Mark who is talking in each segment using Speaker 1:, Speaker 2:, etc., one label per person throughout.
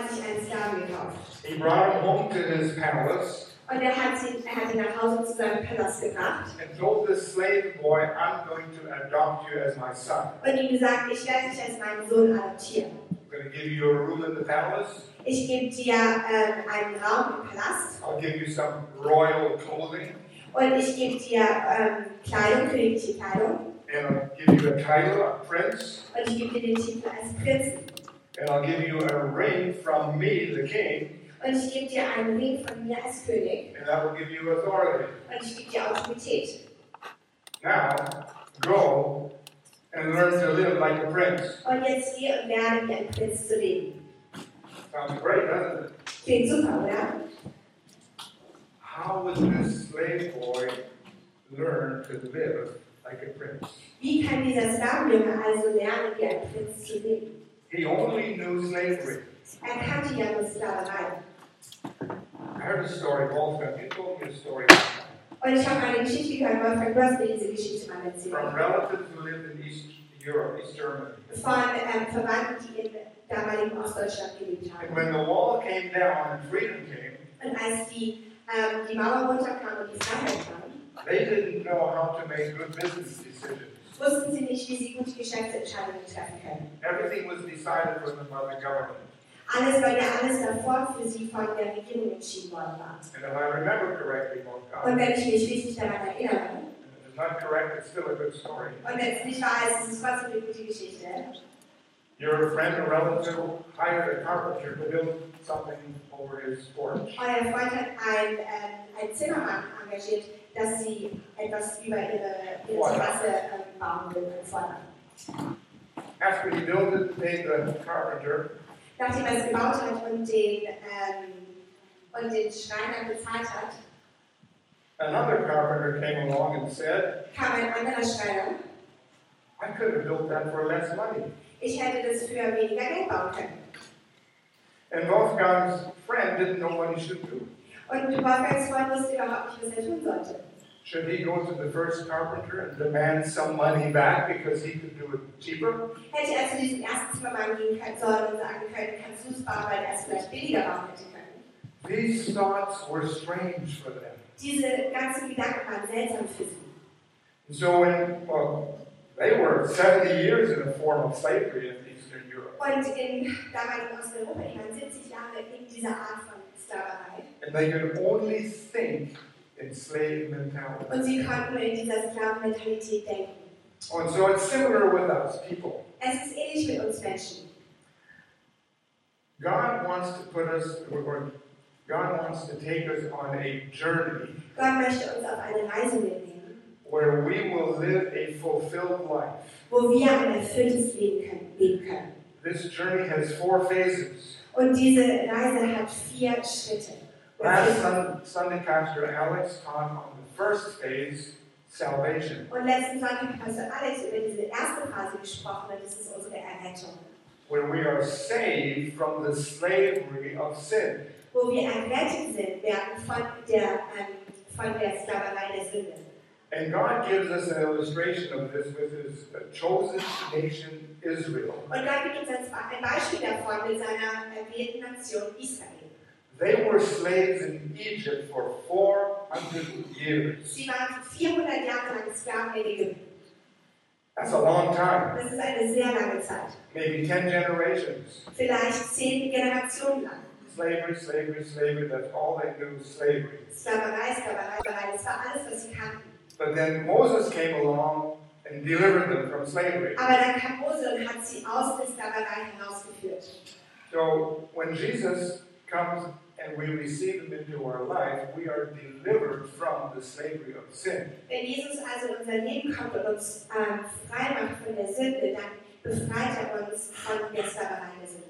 Speaker 1: hat sich einen Sklaven gekauft.
Speaker 2: He brought him home to his palace
Speaker 1: Und er hat, ihn, er hat ihn nach Hause zu seinem Palast gebracht
Speaker 2: and told this slave boy, I'm going to adopt you as my son.
Speaker 1: und ihm gesagt, ich werde dich als meinen Sohn adoptieren.
Speaker 2: I'm going to give you a room in the palace.
Speaker 1: Ich gebe dir ähm, einen Raum im Palast
Speaker 2: I'll give you some royal clothing.
Speaker 1: und ich gebe dir ähm, Kleidung, königliche Kleidung
Speaker 2: And I'll give you a title of prince.
Speaker 1: und ich gebe dir den Titel als Prinzen
Speaker 2: And I'll give you a ring from me, the king.
Speaker 1: und ich gebe dir einen Ring von mir als König
Speaker 2: And that will give you authority.
Speaker 1: und ich gebe dir Autorität.
Speaker 2: Now, go and learn to live like a prince.
Speaker 1: Und jetzt geh und lerne wie ein Prinz zu leben.
Speaker 2: Sounds great, doesn't it?
Speaker 1: Klingt super, oder?
Speaker 2: How would this slave boy learn to live like a prince?
Speaker 1: Wie kann dieser Sklavenjunge also lernen, wie ein Prinz zu leben?
Speaker 2: He only knew slavery.
Speaker 1: Er ja nur Sklaverei.
Speaker 2: I heard a story, Wolfgang, you told me a story
Speaker 1: Und ich habe eine Geschichte gehört, Wolfgang, du diese Geschichte mal erzählt.
Speaker 2: from relatives who lived in East Europe, East Germany.
Speaker 1: Von ähm, Verwandten, die in damaligen Ostdeutschland gelebt
Speaker 2: And when the wall came down and freedom came,
Speaker 1: Und als die, ähm, die Mauer runterkam und die Freiheit kam,
Speaker 2: they didn't know how to make good business decisions.
Speaker 1: Wussten sie nicht, wie sie gute Geschäftsentscheidungen treffen können.
Speaker 2: Everything was decided for them by the government.
Speaker 1: Alles, weil ja alles davor für sie von der Regierung entschieden worden war.
Speaker 2: And if I remember correctly, Wolfgang,
Speaker 1: Und wenn ich mich richtig daran erinnere,
Speaker 2: and if it's not correct, it's still a good story.
Speaker 1: und wenn es nicht wahr ist, ist es trotzdem eine gute Geschichte.
Speaker 2: Your friend or relative hired a carpenter to build something over his porch.
Speaker 1: Euer Freund hat einen, ähm, einen Zimmermann engagiert, dass sie etwas über ihre, ihre Terrasse ähm, will und fordern.
Speaker 2: After he built it, paid the carpenter,
Speaker 1: Nachdem er es gebaut hat und den, ähm, und den Schreiner bezahlt hat,
Speaker 2: another carpenter came along and said,
Speaker 1: kam ein anderer Schreiner.
Speaker 2: I could have built that for less money.
Speaker 1: Ich hätte das für weniger Geld bauen können.
Speaker 2: And Wolfgang's friend didn't know what he should do.
Speaker 1: Und Wolfgangs Freund wusste überhaupt nicht, was er tun sollte.
Speaker 2: Should he go to the first carpenter and demand some money back because he could do it cheaper?
Speaker 1: Hätte er zu diesem ersten Zimmermann gehen können, sollen und sagen können, kannst du es bauen, weil er es vielleicht billiger bauen hätte können.
Speaker 2: These thoughts were strange for them.
Speaker 1: Diese ganzen Gedanken waren seltsam für sie.
Speaker 2: And so when, well, they were 70 years in a form of slavery in Eastern Europe.
Speaker 1: Und in damaligen Osteuropa, ich meine 70 Jahre in dieser Art von Sklaverei.
Speaker 2: And they could only think in slave mentality.
Speaker 1: Und sie konnten in dieser Sklavenmentalität denken.
Speaker 2: And so it's similar with us, people.
Speaker 1: Es ist ähnlich mit uns Menschen.
Speaker 2: God wants to put us, or God wants to take us on a journey
Speaker 1: Gott möchte uns auf eine Reise mitnehmen,
Speaker 2: where we will live a fulfilled life.
Speaker 1: wo wir ein erfülltes Leben können, leben können.
Speaker 2: This journey has four phases.
Speaker 1: Und diese Reise hat vier Schritte.
Speaker 2: Last Sun- Sunday, Pastor Alex taught on the first phase, salvation,
Speaker 1: Und letzten Sonntag hat Pastor Alex über diese erste Phase gesprochen und das ist unsere Errettung.
Speaker 2: where we are saved from the slavery of sin.
Speaker 1: Wo wir errettet sind, werden von der, ähm, von der Sklaverei der Sünde.
Speaker 2: And God gives us an illustration of this with his uh, chosen nation, Israel.
Speaker 1: Und Gott gibt uns ein Beispiel davon mit seiner erwählten Nation Israel.
Speaker 2: They were slaves in Egypt for 400 years.
Speaker 1: Sie waren 400 Jahre lang Sklaven in Ägypten.
Speaker 2: That's a long time,
Speaker 1: Das ist eine sehr lange Zeit.
Speaker 2: maybe 10 generations.
Speaker 1: Vielleicht zehn Generationen lang.
Speaker 2: Slavery, slavery, slavery, that's all they knew, slavery.
Speaker 1: Sklaverei, Sklaverei, Sklaverei, das war alles, was sie kannten.
Speaker 2: But then Moses came along and delivered them from slavery.
Speaker 1: Aber dann kam Mose und hat sie aus der Sklaverei herausgeführt.
Speaker 2: So when Jesus comes and we receive him into our life, we are delivered from the slavery of sin.
Speaker 1: Wenn Jesus also in unser Leben kommt und uns ähm, frei macht von der Sünde, dann befreit er uns von der Sklaverei der Sünde.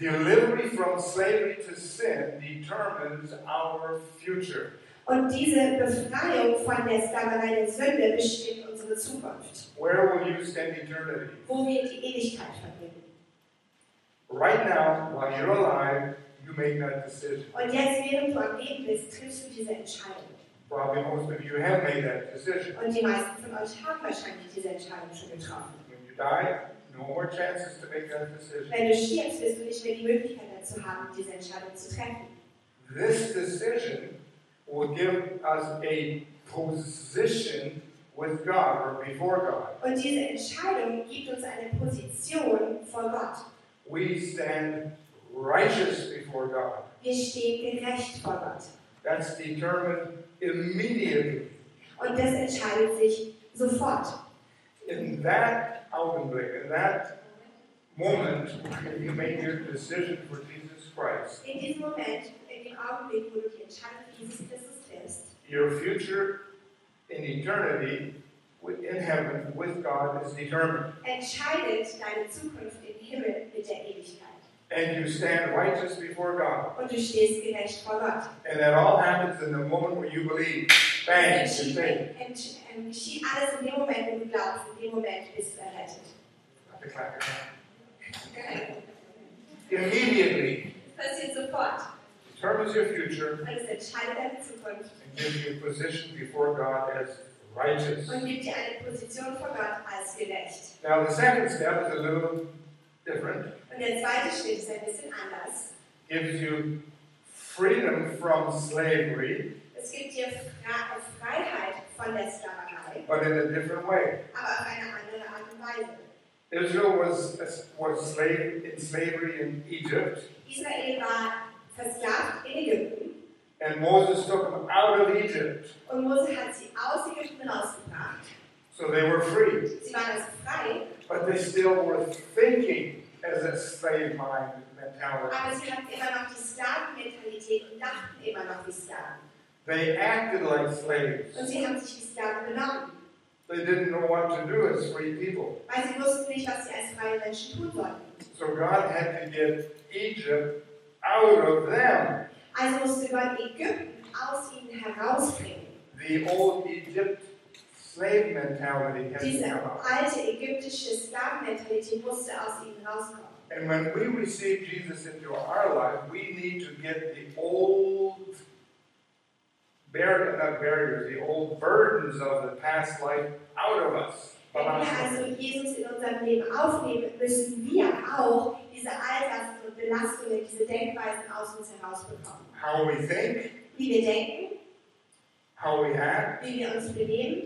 Speaker 2: Delivery from slavery to sin determines our future.
Speaker 1: Und diese Befreiung von der Sklaverei der Sünde bestimmt unsere Zukunft,
Speaker 2: Where will you spend eternity?
Speaker 1: wo wir die Ewigkeit verbringen.
Speaker 2: Right now, while you're alive, you make that decision.
Speaker 1: Und jetzt, während du am Leben bist, triffst du diese Entscheidung.
Speaker 2: Probably most of you have made that decision.
Speaker 1: Und die meisten von euch haben wahrscheinlich diese Entscheidung schon getroffen.
Speaker 2: When you die, No more chances to make that decision.
Speaker 1: Wenn du stirbst, wirst du nicht mehr die Möglichkeit dazu haben, diese Entscheidung zu treffen.
Speaker 2: This decision will give us a position with God or before God.
Speaker 1: Und diese Entscheidung gibt uns eine Position vor Gott.
Speaker 2: We stand righteous before God.
Speaker 1: Wir stehen gerecht vor Gott.
Speaker 2: That's determined immediately.
Speaker 1: Und das entscheidet sich sofort.
Speaker 2: In that Augenblick, in that moment, when you make your decision for Jesus Christ,
Speaker 1: In diesem Moment, in dem Augenblick, wo du die Entscheidung für Jesus Christus triffst,
Speaker 2: your future in eternity in heaven with God is determined.
Speaker 1: entscheidet deine Zukunft im Himmel mit der Ewigkeit.
Speaker 2: And you stand righteous before God.
Speaker 1: Und du stehst gerecht vor Gott.
Speaker 2: And that all happens in the moment where you believe. Bang,
Speaker 1: geschieht, geschieht alles in dem Moment, wo du glaubst. In dem Moment bist du errettet.
Speaker 2: Not the clap your. Immediately
Speaker 1: passiert sofort.
Speaker 2: determines your future
Speaker 1: Und es entscheidet deine Zukunft
Speaker 2: and gives you a position before God as righteous.
Speaker 1: und gibt dir eine Position vor Gott als gerecht.
Speaker 2: Now, the second step is a little different.
Speaker 1: Und der zweite Schritt ist ein bisschen anders.
Speaker 2: Gives you freedom from slavery,
Speaker 1: Es gibt dir Fra Freiheit von der Sklaverei,
Speaker 2: but in a different way.
Speaker 1: aber auf eine andere Art und Weise.
Speaker 2: Israel was, was slave, in slavery in Egypt,
Speaker 1: Israel war versklavt in Ägypten
Speaker 2: and Moses took them out of Egypt,
Speaker 1: und Mose hat sie aus Ägypten rausgebracht.
Speaker 2: so they were free.
Speaker 1: Sie waren also frei,
Speaker 2: But they still were thinking as a slave mind mentality.
Speaker 1: aber sie hatten immer noch die Sklavenmentalität und dachten immer noch wie Sklaven.
Speaker 2: They acted like slaves.
Speaker 1: Und sie haben sich wie Sklaven benommen,
Speaker 2: They didn't know what to do as free people.
Speaker 1: weil sie wussten nicht, was sie als freie Menschen tun sollten.
Speaker 2: So God had to get Egypt out of them.
Speaker 1: Also musste Gott Ägypten aus ihnen herausbringen.
Speaker 2: The old Egypt slave mentality to
Speaker 1: Diese
Speaker 2: come out.
Speaker 1: alte ägyptische Sklavenmentalität musste aus ihnen rauskommen.
Speaker 2: And when we receive Jesus into our life, we need to get the old barrier, not barriers, the old burdens of the past life out of us.
Speaker 1: Wenn wir also Jesus in unserem Leben aufnehmen, müssen wir auch diese Alltags- und Belastungen, diese Denkweisen aus uns herausbekommen.
Speaker 2: How we think,
Speaker 1: Wie wir denken,
Speaker 2: how we act,
Speaker 1: wie wir uns benehmen,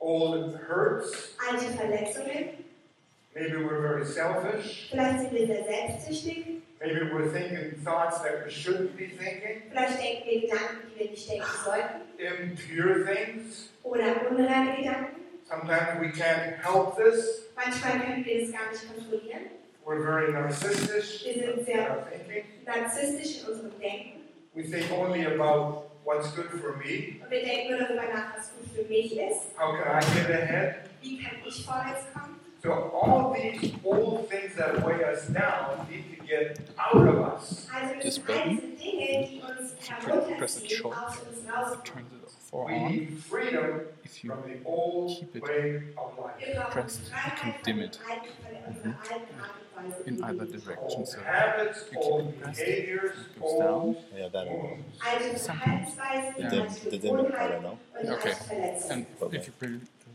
Speaker 2: old hurts.
Speaker 1: alte Verletzungen,
Speaker 2: Maybe we're very selfish.
Speaker 1: vielleicht sind wir sehr selbstsüchtig,
Speaker 2: Maybe we're thinking thoughts that we shouldn't be thinking.
Speaker 1: vielleicht denken wir Gedanken, die wir nicht denken sollten,
Speaker 2: Impure things.
Speaker 1: oder unreine Gedanken.
Speaker 2: Sometimes we can't help this.
Speaker 1: Manchmal können wir das gar nicht kontrollieren.
Speaker 2: We're very narcissistic
Speaker 1: Wir sind
Speaker 2: in
Speaker 1: sehr
Speaker 2: our thinking.
Speaker 1: narzisstisch in unserem Denken
Speaker 2: We think only about what's good for me.
Speaker 1: und wir denken nur darüber nach, was gut für mich ist.
Speaker 2: How can I get ahead?
Speaker 1: Wie kann ich vorwärts kommen?
Speaker 2: So all these old things that weigh us down need to get out of us.
Speaker 1: Also das
Speaker 3: This
Speaker 1: sind all
Speaker 3: button,
Speaker 1: diese Dinge, die uns
Speaker 3: press it
Speaker 1: herunterziehen,
Speaker 3: short,
Speaker 1: aus uns rauskommen.
Speaker 3: turns it off
Speaker 2: We
Speaker 3: on.
Speaker 2: need freedom
Speaker 3: If you
Speaker 2: from the old
Speaker 3: keep it
Speaker 2: way of life.
Speaker 1: Wir brauchen
Speaker 3: press, you can
Speaker 1: von
Speaker 3: dim
Speaker 1: den
Speaker 3: it.
Speaker 1: alten- von unserer alten Art und Weise,
Speaker 3: in
Speaker 1: wie wir
Speaker 3: either direction. So you keep
Speaker 2: old
Speaker 3: it pressed, it goes down.
Speaker 4: Yeah, that I know.
Speaker 2: wounds.
Speaker 1: Alte
Speaker 3: Sometimes. Yeah.
Speaker 4: The,
Speaker 1: alte
Speaker 4: the dim it, I don't know.
Speaker 3: Okay. And
Speaker 4: Okay.
Speaker 3: if you play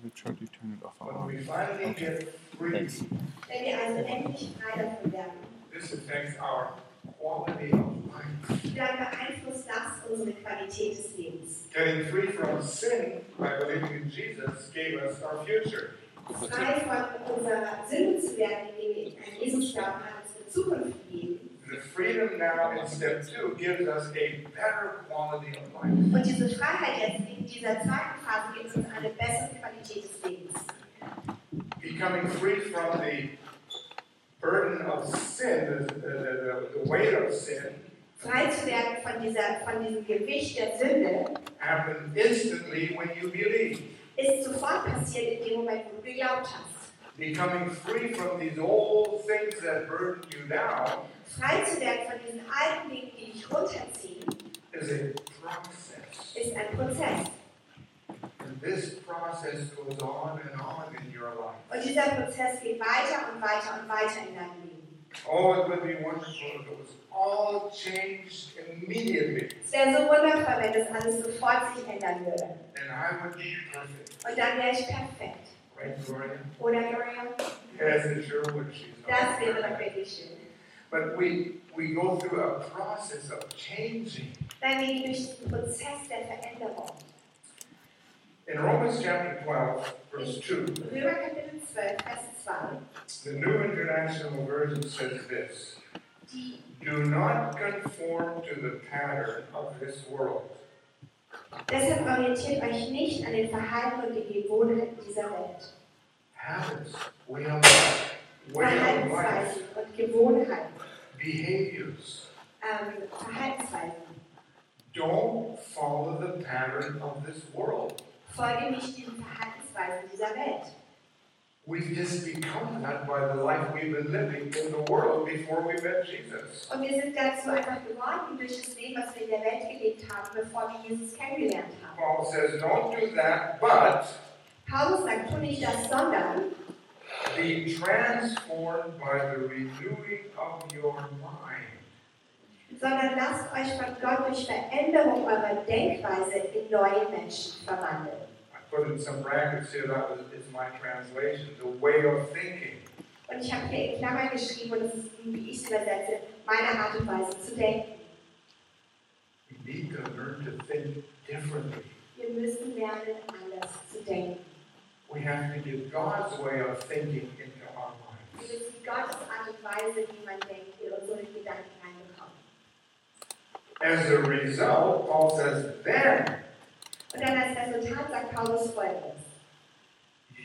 Speaker 3: the short, you turn it off or
Speaker 2: When
Speaker 3: on.
Speaker 2: we finally
Speaker 4: Okay.
Speaker 2: get free,
Speaker 4: Thanks.
Speaker 1: Wenn wir also endlich frei davon werden,
Speaker 2: this affects our quality of life.
Speaker 1: dann beeinflusst das unsere Qualität des Lebens.
Speaker 2: Getting free from sin by believing in Jesus gave us our future.
Speaker 1: Frei von unserer Sünde zu werden, indem wir an Jesus glauben, hat uns eine Zukunft gegeben.
Speaker 2: The freedom now in step two gives us a better quality of life.
Speaker 1: Und diese Freiheit jetzt in dieser zweiten Phase gibt uns eine bessere Qualität des Lebens.
Speaker 2: Becoming free from the burden of sin, the, the, the, the weight of sin,
Speaker 1: Frei zu werden von, dieser, von diesem Gewicht der Sünde
Speaker 2: happens instantly when you believe.
Speaker 1: Ist sofort passiert in dem Moment, wo du geglaubt hast.
Speaker 2: Becoming free from these old things that burden you down
Speaker 1: Frei zu werden von diesen alten Dingen, die dich runterziehen,
Speaker 2: is a process.
Speaker 1: ist ein Prozess.
Speaker 2: And this process goes on and on in your life.
Speaker 1: Und dieser Prozess geht weiter und weiter und weiter in deinem Leben.
Speaker 2: Oh, it would be wonderful if it was all changed immediately.
Speaker 1: Es wäre so wundervoll, wenn das alles sofort sich ändern würde.
Speaker 2: And I would be perfect.
Speaker 1: Und dann wäre ich perfekt.
Speaker 2: Right, Gloria?
Speaker 1: Oder Gloria?
Speaker 2: Yes, it sure would. She's
Speaker 1: Das wäre doch wirklich schön.
Speaker 2: But we, we go through a process of changing.
Speaker 1: Weil wir durch diesen Prozess der Veränderung.
Speaker 2: In Romans chapter 12, verse 2,
Speaker 1: Römer Kapitel 12, Vers 2.
Speaker 2: the New International Version says this Do not conform to the pattern of this world.
Speaker 1: deshalb orientiert euch nicht an den Verhalten und den Gewohnheiten dieser Welt.
Speaker 2: Habits, way of life, way of life,
Speaker 1: und Gewohnheiten.
Speaker 2: behaviors.
Speaker 1: Ähm, Verhaltensweisen.
Speaker 2: Don't follow the pattern of this world.
Speaker 1: Folge nicht diesen Verhaltensweisen dieser Welt.
Speaker 2: We've just become that by the life we've been living in the world before we met Jesus.
Speaker 1: Und wir sind dazu einfach geworden durch das Leben, was wir in der Welt gelebt haben, bevor wir Jesus kennengelernt haben.
Speaker 2: Paul says, Don't do that, but
Speaker 1: Paulus sagt, tu nicht das, sondern
Speaker 2: be transformed by the renewing of your mind.
Speaker 1: sondern lasst euch von Gott durch Veränderung eurer Denkweise in neue Menschen verwandeln.
Speaker 2: Put in some brackets here, that was, is my translation, the way of thinking.
Speaker 1: Und ich habe hier in Klammern geschrieben, und das ist, wie ich es übersetze, meine Art und Weise zu denken.
Speaker 2: We need to learn to think differently.
Speaker 1: Wir müssen lernen, anders zu denken.
Speaker 2: We have to get God's way of thinking into our
Speaker 1: Wir
Speaker 2: minds.
Speaker 1: müssen Gottes Art und Weise, wie man denkt, in unsere Gedanken reinbekommen.
Speaker 2: As a result, Paul says, then
Speaker 1: Und als Resultat sagt Paulus folgendes.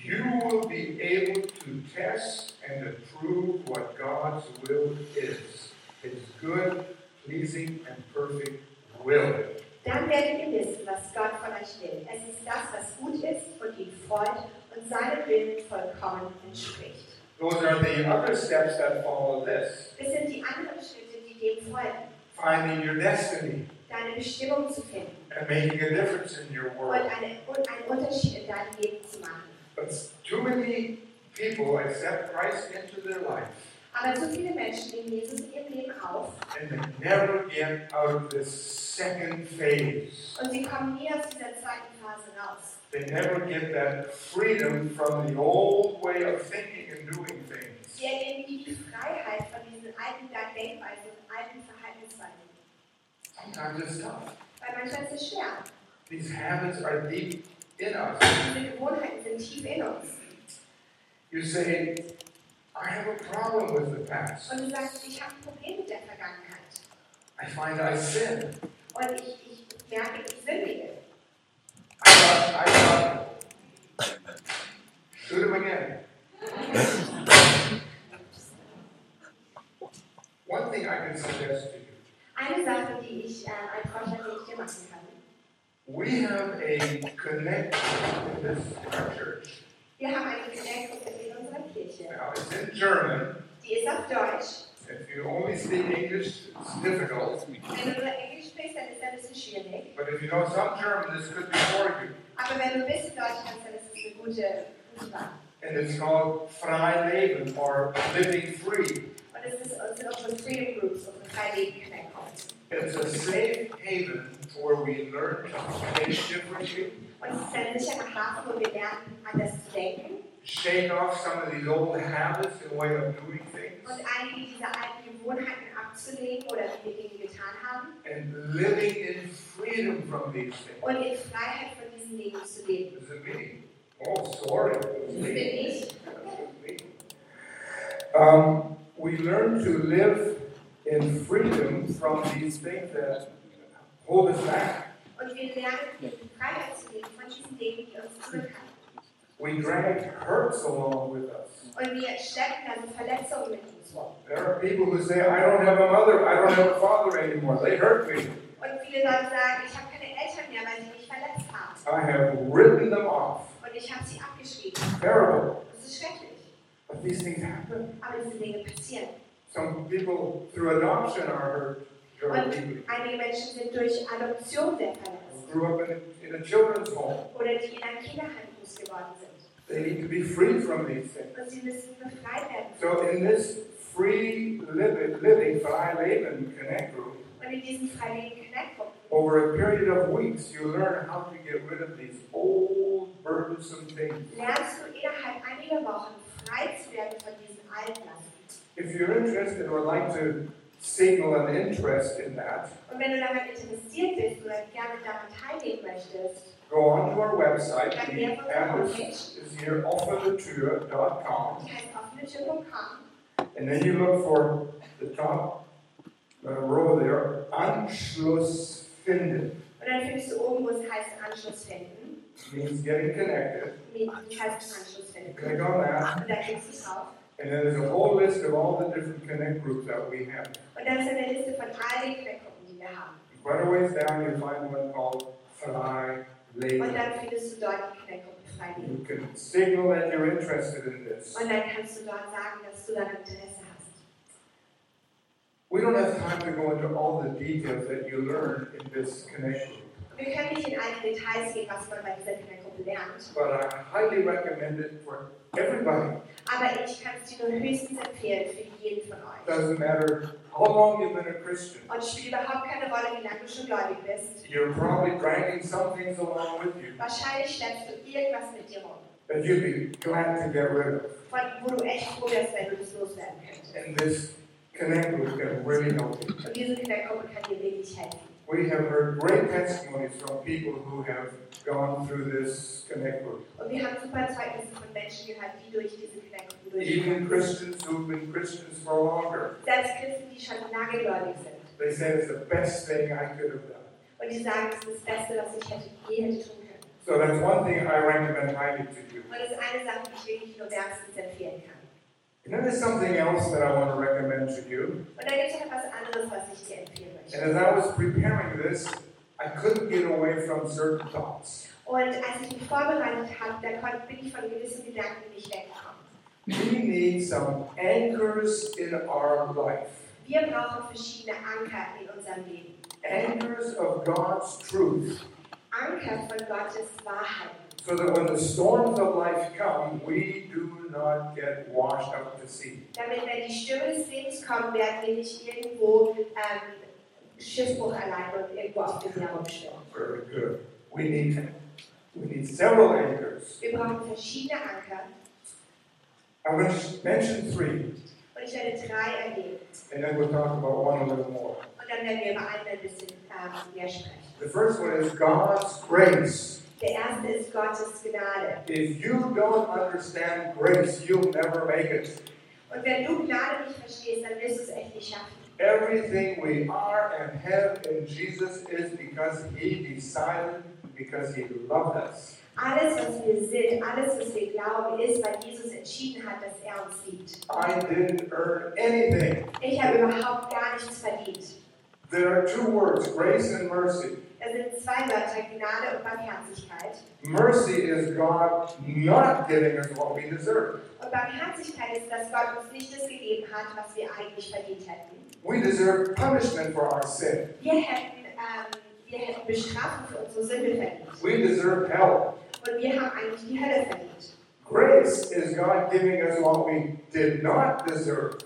Speaker 2: you will be able to test and approve what God's will is, his good, pleasing, and perfect will.
Speaker 1: Dann werdet ihr wissen, was Gott von euch will. Es ist das, was gut ist und ihn freut und seinem Willen vollkommen entspricht.
Speaker 2: Those are the other steps that follow this.
Speaker 1: Das sind die anderen Schritte, die dem folgen.
Speaker 2: Finding your destiny
Speaker 1: Deine Bestimmung zu finden
Speaker 2: and making a difference in your
Speaker 1: und,
Speaker 2: world.
Speaker 1: eine, und einen Unterschied in deinem Leben zu machen.
Speaker 2: But too many people accept Christ into their life
Speaker 1: Aber zu viele Menschen nehmen Jesus in ihrem Leben auf
Speaker 2: and they never get out of this second phase.
Speaker 1: und sie kommen nie aus dieser zweiten Phase raus.
Speaker 2: They never get that freedom from the old way of thinking and doing things.
Speaker 1: Sie erleben nie die Freiheit von diesen alten Denkweisen und alten Verhaltensweisen.
Speaker 2: Sometimes it's tough.
Speaker 1: Weil manchmal ist es schwer.
Speaker 2: These habits are deep in us.
Speaker 1: Diese Gewohnheiten sind tief in uns.
Speaker 2: You say, I have a problem with the past.
Speaker 1: Und du sagst, ich habe ein Problem mit der Vergangenheit.
Speaker 2: I find I sin.
Speaker 1: Und ich, ich merke, ich sündige.
Speaker 2: I thought, I thought, shoot him again. One thing I can suggest to you
Speaker 1: Eine Sache, die ich, äh, ein Vorschlag, den ich dir machen kann.
Speaker 2: we have a connection in this our church.
Speaker 1: Wir haben eine Connect-Gruppe in unserer Kirche.
Speaker 2: Now, it's in German.
Speaker 1: Die ist auf Deutsch.
Speaker 2: If you only speak English, it's difficult.
Speaker 1: Wenn du nur Englisch sprichst, dann ist das ein bisschen schwierig.
Speaker 2: But if you know some German, this could be for you.
Speaker 1: Aber wenn du ein bisschen Deutsch kannst, dann ist es eine gute, gute Wahl.
Speaker 2: And it's called Frei Leben or Living Free.
Speaker 1: Und es ist, unsere Freedom Groups, unsere Freileben.
Speaker 2: It's a safe haven where we learn to think differently,
Speaker 1: Und es ist ein sicherer Hafen, wo wir lernen, anders zu denken
Speaker 2: shake off some of these old habits and way of doing things,
Speaker 1: und einige dieser alten Gewohnheiten abzulegen oder wie Dinge getan haben
Speaker 2: and living in freedom from these things.
Speaker 1: und in Freiheit von diesen Dingen zu leben.
Speaker 2: What it mean? Oh, sorry. It
Speaker 1: Das bin ich.
Speaker 2: Me. Um, we learn to live in freedom from these things that hold us back. We drag hurts along with us. There are people who say, I don't have a mother, I don't have a father anymore. They hurt me. I have written them off. Terrible. But these things happen. Some people through adoption are hurt very deeply.
Speaker 1: Einige Menschen sind durch Adoption sehr verletzt.
Speaker 2: Grew up in a, in a children's home.
Speaker 1: Oder die in einem Kinderheim groß geworden sind.
Speaker 2: They need to be free from these things.
Speaker 1: Und sie müssen befreit werden.
Speaker 2: So in this free living, living Frei Leben Connect group,
Speaker 1: Und in Freileben Connect Gruppen,
Speaker 2: over a period of weeks, you learn how to get rid of these old burdensome things.
Speaker 1: lernst du innerhalb vier Wochen frei zu werden von diesen Altlasten.
Speaker 2: If you're interested or like to signal an interest in that,
Speaker 1: Und wenn du daran interessiert bist oder gerne daran teilnehmen möchtest,
Speaker 2: go on to our website. The address is here, offenthetur.com.
Speaker 1: die heißt offenetür.com
Speaker 2: And then you look for the top uh, row there, Anschluss finden.
Speaker 1: und dann findest du oben, wo es heißt Anschluss finden.
Speaker 2: Means getting connected.
Speaker 1: Das heißt Anschluss finden.
Speaker 2: Click on that.
Speaker 1: Und da klickst du drauf.
Speaker 2: And then there's a whole list of all the different connect groups that we have.
Speaker 1: Und dann ist eine Liste von all den Quellgruppen, die wir haben.
Speaker 2: Quite a ways down, you'll find one called Fly
Speaker 1: Und
Speaker 2: Lady.
Speaker 1: dann findest du dort die Quellgruppe Freileben.
Speaker 2: You can signal that you're interested in this.
Speaker 1: Und dann kannst du dort sagen, dass du daran Interesse hast.
Speaker 2: We don't have time to go into all the details that you learn in this connection.
Speaker 1: Wir können nicht in alle Details gehen, was man bei dieser Quellgruppe lernt.
Speaker 2: but I highly recommend it for everybody.
Speaker 1: Aber ich kann es dir nur höchstens empfehlen für jeden von euch.
Speaker 2: Doesn't matter how long you've been a Christian.
Speaker 1: Und spielt überhaupt keine Rolle, wie lange du schon gläubig bist.
Speaker 2: You're probably dragging some things along with you
Speaker 1: Wahrscheinlich schleppst du irgendwas mit dir rum,
Speaker 2: that you'd be glad to get rid of.
Speaker 1: von wo du echt froh wärst, wenn du das loswerden könntest.
Speaker 2: And this connect group can really help you.
Speaker 1: Und diese Quellgruppe kann dir wirklich helfen.
Speaker 2: We have heard great testimonies from people who have gone through this connect group.
Speaker 1: Und wir haben super Zeugnisse von Menschen gehört, die durch diese
Speaker 2: Even. Christians who've been Christians for longer.
Speaker 1: Selbst Christen, die schon lange gläubig sind.
Speaker 2: They say it's the best thing I could have done.
Speaker 1: Und die sagen, das ist das Beste, was ich hätte, je hätte tun können.
Speaker 2: So that's one thing I recommend highly to you.
Speaker 1: Und das ist eine Sache, die ich wirklich nur wärmstens empfehlen kann.
Speaker 2: And then there's something else that I want to recommend to you.
Speaker 1: Und dann gibt es noch etwas anderes, was ich dir empfehlen möchte.
Speaker 2: And as I was preparing this, I couldn't get away from certain thoughts.
Speaker 1: Und als ich mich vorbereitet habe, da kon- bin ich von gewissen Gedanken nicht weggekommen.
Speaker 2: We need some anchors in our life.
Speaker 1: Wir brauchen verschiedene Anker in unserem Leben.
Speaker 2: Anchors of God's truth.
Speaker 1: Anker von Gottes Wahrheit.
Speaker 2: So that when the storms of life come, we do not get washed out to sea.
Speaker 1: Damit, wenn die Stürme des Lebens kommen, werden wir nicht irgendwo ähm, Schiffbruch erleiden und irgendwo auf dem Meer rumschwimmen.
Speaker 2: Very good. We need, we need several anchors.
Speaker 1: Wir brauchen verschiedene Anker.
Speaker 2: I'm going to mention three,
Speaker 1: Und ich werde drei erwähnen.
Speaker 2: and then we'll talk about one a little more.
Speaker 1: Und dann werden wir über einen ein bisschen ähm, mehr sprechen.
Speaker 2: The first one is God's grace.
Speaker 1: Der erste ist Gottes Gnade.
Speaker 2: If you don't understand grace, you'll never make it.
Speaker 1: Und wenn du Gnade nicht verstehst, dann wirst du es echt nicht schaffen.
Speaker 2: Everything we are and have in Jesus is because He decided, because He loved us.
Speaker 1: Alles, was wir sind, alles, was wir glauben, ist, weil Jesus entschieden hat, dass er uns liebt.
Speaker 2: I didn't earn anything.
Speaker 1: Ich habe überhaupt gar nichts verdient.
Speaker 2: There are two words, grace and mercy.
Speaker 1: Da sind zwei Wörter, Gnade und Barmherzigkeit.
Speaker 2: Mercy is God not giving us what we deserve.
Speaker 1: Und Barmherzigkeit ist, dass Gott uns nicht das gegeben hat, was wir eigentlich verdient hätten.
Speaker 2: We deserve punishment for our sin.
Speaker 1: Wir hätten, ähm, wir hätten Bestrafung für unsere Sünde verdient.
Speaker 2: We deserve hell.
Speaker 1: Und wir haben eigentlich die Hölle verdient.
Speaker 2: Grace is God giving us what we did not deserve.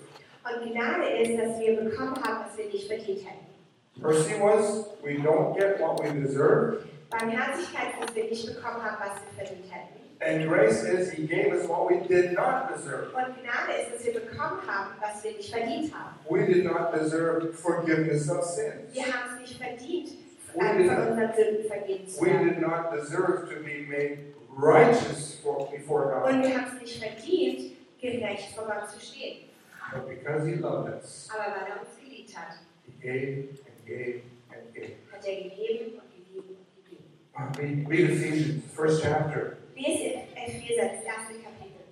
Speaker 1: Und Gnade ist, dass wir bekommen haben, was wir nicht verdient hätten.
Speaker 2: Mercy was we don't get what we deserve.
Speaker 1: Barmherzigkeit ist, dass wir nicht bekommen haben, was wir verdient hätten.
Speaker 2: And grace is He gave us what we did not deserve.
Speaker 1: Und Gnade ist, dass wir bekommen haben, was wir nicht verdient haben.
Speaker 2: We did not deserve forgiveness of sins.
Speaker 1: Wir haben es nicht verdient,
Speaker 2: We did,
Speaker 1: von unseren Sünden vergeben zu
Speaker 2: we did not deserve to be made righteous for, before God.
Speaker 1: Und wir haben es nicht verdient, gerecht vor Gott zu stehen.
Speaker 2: But because He loved us,
Speaker 1: Aber weil er uns geliebt hat,
Speaker 2: He gave gave and gave.
Speaker 1: hat er gegeben und gegeben und gegeben.
Speaker 2: Uh, Read, read Ephesians, the first chapter.
Speaker 1: Lese Epheser, das erste Kapitel.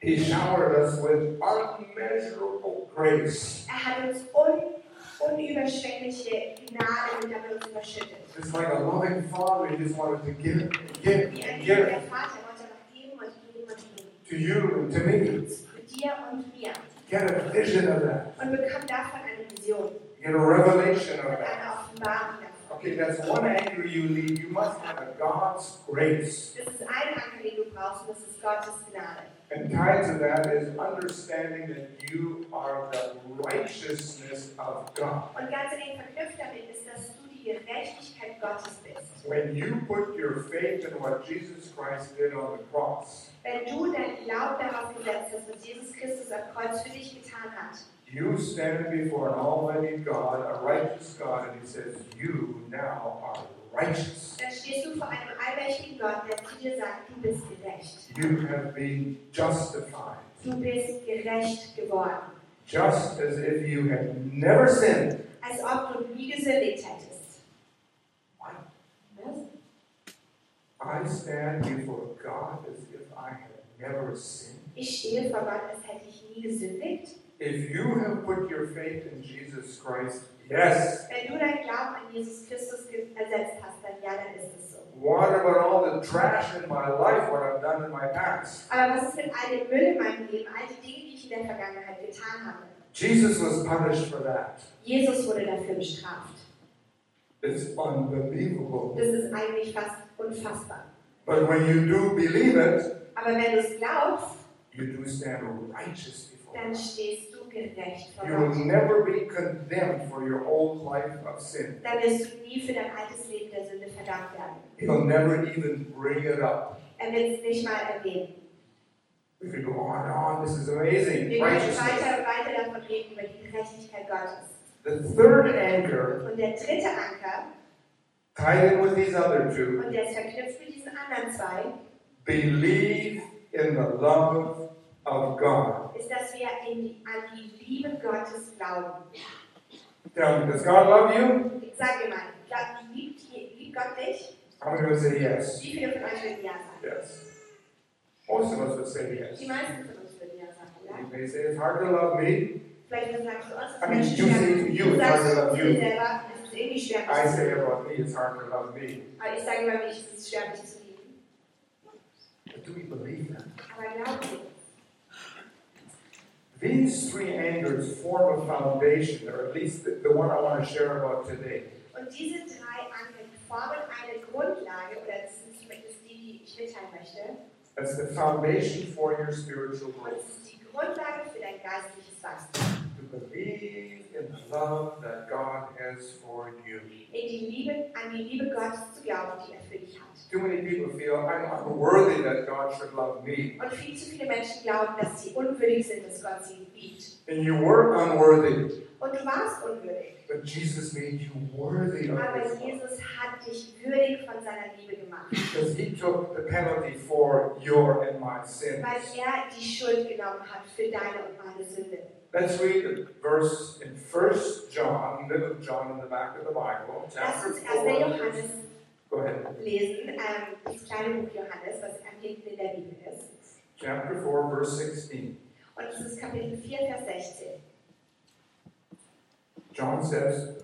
Speaker 2: He showered us with unmeasurable grace.
Speaker 1: Er hat uns un unüberschwängliche Gnade mit damit uns überschüttet.
Speaker 2: It's like a loving father, he just wanted to give and give
Speaker 1: Wie
Speaker 2: and give
Speaker 1: liebender Vater wollte noch geben und geben und geben.
Speaker 2: to you and to me.
Speaker 1: Für dir und mir.
Speaker 2: Get a vision of that.
Speaker 1: Und bekam davon eine Vision
Speaker 2: Get a revelation of that.
Speaker 1: eine Offenbarung davon.
Speaker 2: Okay, that's one anchor you need. You must have a God's grace.
Speaker 1: Das ist ein Anker, den du brauchst, und das ist Gottes Gnade.
Speaker 2: And tied to that is understanding that you are the righteousness of God.
Speaker 1: Und ganz eng verknüpft damit ist, dass du die Gerechtigkeit Gottes bist.
Speaker 2: When you put your faith in what Jesus Christ did on the cross,
Speaker 1: Wenn du deinen Glauben darauf gesetzt hast, was Jesus Christus am Kreuz für dich getan hat,
Speaker 2: you stand before an almighty God, a righteous God, and He says, You now are righteous.
Speaker 1: stehst du vor einem allmächtigen Gott, der zu dir sagt, du bist gerecht.
Speaker 2: You have been justified,
Speaker 1: Du bist gerecht geworden.
Speaker 2: just as if you had never sinned.
Speaker 1: Als ob du nie gesündigt hättest.
Speaker 2: What?
Speaker 1: Was?
Speaker 2: I stand before God as if I had never sinned.
Speaker 1: Ich stehe vor Gott, als hätte ich nie gesündigt.
Speaker 2: If you have put your faith in Jesus Christ, yes.
Speaker 1: Wenn du deinen Glauben an Jesus Christus ersetzt hast, dann ja, dann ist es so.
Speaker 2: What about all the trash in my life, what I've done in my past?
Speaker 1: Aber was ist mit all dem Müll in meinem Leben, all die Dinge, die ich in der Vergangenheit getan habe?
Speaker 2: Jesus was punished for that.
Speaker 1: Jesus wurde dafür bestraft.
Speaker 2: It's unbelievable.
Speaker 1: Das ist eigentlich fast unfassbar.
Speaker 2: But when you do believe it,
Speaker 1: Aber wenn du es glaubst,
Speaker 2: you do stand righteous
Speaker 1: dann stehst du gerecht vor
Speaker 2: You will
Speaker 1: Gott.
Speaker 2: never be condemned for your old life of sin.
Speaker 1: Dann wirst du nie für dein altes Leben der Sünde verdammt werden.
Speaker 2: He'll never even bring it up.
Speaker 1: Er wird es nicht mal erwähnen.
Speaker 2: We could go on and on. This is amazing.
Speaker 1: Wir können
Speaker 2: Righteousness.
Speaker 1: weiter weiter davon reden, über die Gerechtigkeit Gottes.
Speaker 2: The third anchor,
Speaker 1: Und der dritte Anker,
Speaker 2: tied in with these other two,
Speaker 1: und der ist verknüpft mit diesen anderen zwei,
Speaker 2: believe in the love of God.
Speaker 1: Ist, dass wir in an die Liebe Gottes glauben.
Speaker 2: Tell does God love you?
Speaker 1: Ich sage mal, glaubt, liebt, liebt Gott dich?
Speaker 2: I'm going to say yes.
Speaker 1: Wie viele von euch würden Ja sagen?
Speaker 2: Yes. Most of us would say yes.
Speaker 1: Die meisten von uns würden Ja sagen, oder?
Speaker 2: You may say it's hard to love me.
Speaker 1: Vielleicht würden sagen uns, es
Speaker 2: I mean,
Speaker 1: ist
Speaker 2: you say to you, it's hard to love you.
Speaker 1: selber, es ist irgendwie schwer,
Speaker 2: I say about me, it's hard to love me.
Speaker 1: Aber ich sage über mich, es ist schwer, mich zu lieben.
Speaker 2: But do we believe that?
Speaker 1: Aber glaubt ihr?
Speaker 2: These three anchors form a foundation, or at least the, the one I want to share about today.
Speaker 1: Und diese drei Anker formen eine Grundlage, oder das zumindest die, die ich mitteilen möchte.
Speaker 2: That's the foundation for your spiritual
Speaker 1: Und
Speaker 2: growth.
Speaker 1: ist die Grundlage für dein geistliches Wachstum.
Speaker 2: To believe in the love that God has for you.
Speaker 1: In die Liebe, an die Liebe Gottes zu glauben, die er für dich hat.
Speaker 2: Too many people feel I'm unworthy that God should love me.
Speaker 1: Und viel zu viele Menschen glauben, dass sie unwürdig sind, dass Gott sie liebt.
Speaker 2: And you were unworthy,
Speaker 1: Und du warst unwürdig.
Speaker 2: but Jesus made you worthy of
Speaker 1: Aber. Jesus hat dich würdig von seiner Liebe gemacht.
Speaker 2: Because He took the penalty for your and my sins.
Speaker 1: Weil er die Schuld genommen hat für deine und meine Sünde.
Speaker 2: Let's read the verse in 1 John, little John in the back of the Bible,
Speaker 1: Lass
Speaker 2: chapter
Speaker 1: uns 1.
Speaker 2: 4.
Speaker 1: Johannes
Speaker 2: Go ahead.
Speaker 1: lesen, ähm, um, das kleine Buch Johannes, was am hinten in der Bibel ist.
Speaker 2: Chapter 4, verse 16.
Speaker 1: Und es ist Kapitel 4, Vers 16.
Speaker 2: John says,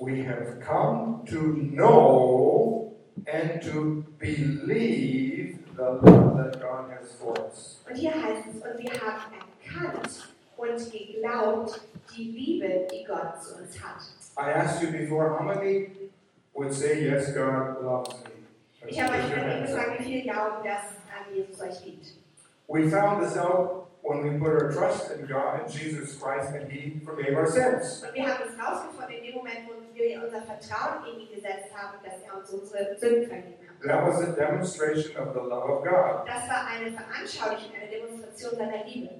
Speaker 2: We have come to know and to believe the love that God has for us.
Speaker 1: Und hier heißt es, und wir haben erkannt und geglaubt die Liebe, die Gott zu uns hat.
Speaker 2: I asked you before, how many would say, Yes, God loves me?
Speaker 1: Ich habe euch
Speaker 2: up.
Speaker 1: gefragt, wie viele glauben, dass Jesus euch liebt.
Speaker 2: We found this out when we put our trust in God, in Jesus Christ, and He forgave our sins.
Speaker 1: Und wir haben es rausgefunden in dem Moment, wo wir unser Vertrauen in ihn gesetzt haben, dass er uns unsere Sünden vergeben hat.
Speaker 2: That was a demonstration of the love of God.
Speaker 1: Das war eine Veranschaulichung, eine Demonstration seiner Liebe.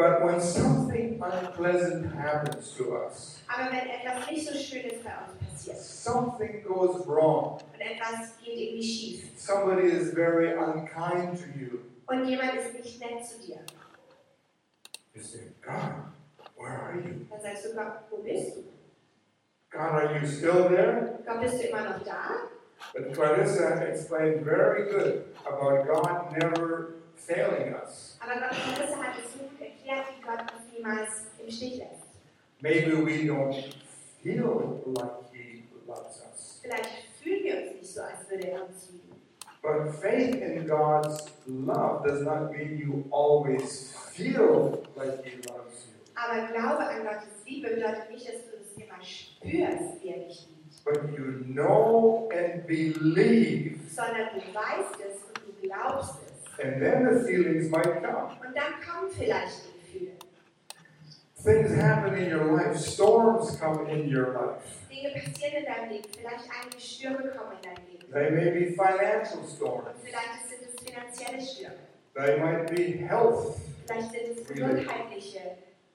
Speaker 2: But when something unpleasant happens to us,
Speaker 1: Aber wenn etwas nicht so Schönes bei uns passiert
Speaker 2: something goes wrong,
Speaker 1: und etwas geht irgendwie schief
Speaker 2: somebody is very unkind to you,
Speaker 1: und jemand ist nicht nett zu dir,
Speaker 2: you say, God, where are you?
Speaker 1: dann sagst du, Gott, wo bist du?
Speaker 2: God, are you still there?
Speaker 1: Gott, bist du immer noch da?
Speaker 2: But Clarissa explained very good about God never failing us.
Speaker 1: Aber Gott, Clarissa hat es so gut erklärt, wie Gott uns niemals im Stich lässt.
Speaker 2: Maybe we don't feel like He loves us.
Speaker 1: Vielleicht fühlen wir uns nicht so, als würde er uns lieben.
Speaker 2: But faith in God's love does not mean you always feel like He loves you.
Speaker 1: Aber Glaube an Gottes Liebe bedeutet nicht, dass du es immer spürst, wie er dich liebt,
Speaker 2: But you know and believe,
Speaker 1: sondern du weißt es und du glaubst es.
Speaker 2: and then the feelings might come.
Speaker 1: Und dann kommen vielleicht die.
Speaker 2: Things happen in your life, storms come in your life.
Speaker 1: Dinge passieren in deinem Leben. Vielleicht einige Stürme kommen in dein Leben.
Speaker 2: They may be financial storms,
Speaker 1: vielleicht sind es finanzielle Stürme.
Speaker 2: they might be health.
Speaker 1: Vielleicht sind es gesundheitliche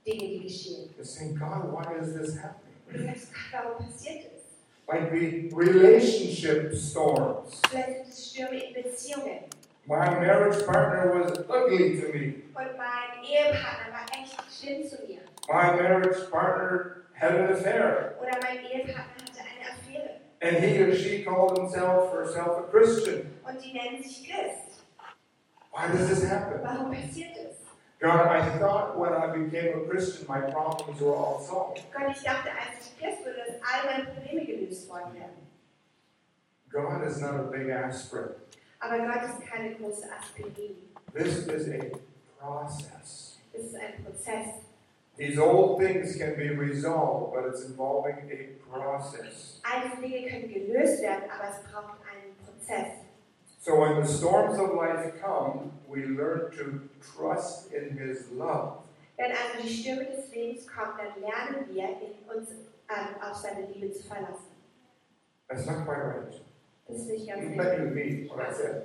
Speaker 1: Dinge, die geschehen.
Speaker 2: You're saying, God, why is this happening?
Speaker 1: Du sagst, Gott, warum passiert das?
Speaker 2: Might be relationship storms.
Speaker 1: Vielleicht sind es Stürme in Beziehungen.
Speaker 2: My marriage partner was ugly to me.
Speaker 1: Und mein Ehepartner war echt schlimm zu mir.
Speaker 2: My marriage partner had an affair.
Speaker 1: Oder mein Ehepartner hatte eine Affäre.
Speaker 2: And he or she called himself or herself a Christian.
Speaker 1: Und die nennen sich Christ.
Speaker 2: Why does this happen?
Speaker 1: Warum passiert das?
Speaker 2: God, I thought when I became a Christian, my problems were all solved.
Speaker 1: Gott, ich dachte, als ich Christ wurde, dass all meine Probleme gelöst worden wären.
Speaker 2: God is not a big aspirin.
Speaker 1: Aber Gott ist keine große Aspirin.
Speaker 2: This is a process.
Speaker 1: Es ist ein Prozess.
Speaker 2: These old things can be resolved, but it's involving a process.
Speaker 1: All diese Dinge können gelöst werden, aber es braucht einen Prozess.
Speaker 2: So when the storms of life come, we learn to trust in His love.
Speaker 1: Wenn also die Stürme des Lebens kommen, dann lernen wir, in uns ähm, auf seine Liebe zu verlassen.
Speaker 2: That's not quite right.
Speaker 1: Das ist nicht ganz
Speaker 2: You
Speaker 1: richtig.
Speaker 2: let you read what I said.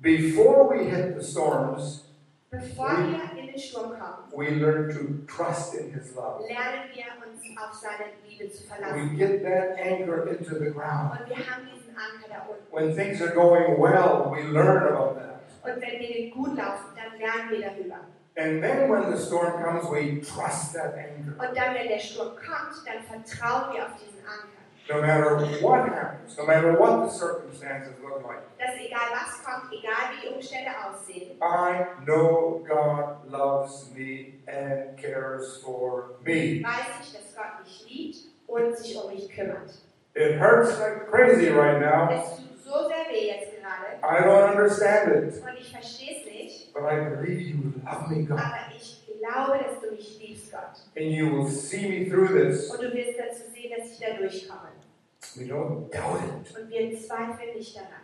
Speaker 2: Before we hit the storms,
Speaker 1: Bevor wir in den Sturm kommen,
Speaker 2: we learn to trust in His love.
Speaker 1: lernen wir uns auf seine Liebe zu
Speaker 2: We
Speaker 1: verlassen.
Speaker 2: get that anchor into the ground.
Speaker 1: Und wir haben diesen Anker da unten.
Speaker 2: When things are going well, we learn about that.
Speaker 1: Und wenn Dinge gut laufen, dann lernen wir darüber.
Speaker 2: And then when the storm comes, we trust that anchor.
Speaker 1: Und dann, wenn der Sturm kommt, dann vertrauen wir auf diesen Anker.
Speaker 2: No matter what happens, no matter what the circumstances look like,
Speaker 1: Dass egal was kommt, egal wie die Umstände aussehen,
Speaker 2: I know God loves me and cares for me.
Speaker 1: weiß ich, dass Gott mich liebt und sich um mich kümmert.
Speaker 2: It hurts like crazy right now.
Speaker 1: Es tut so sehr weh jetzt gerade
Speaker 2: I don't understand it,
Speaker 1: und ich verstehe es nicht,
Speaker 2: but I believe you love me, God.
Speaker 1: aber ich glaube, dass du mich liebst, Gott.
Speaker 2: And you will see me through this.
Speaker 1: Und du wirst dazu sehen, dass ich da durchkomme.
Speaker 2: We don't doubt it.
Speaker 1: Und wir zweifeln nicht daran.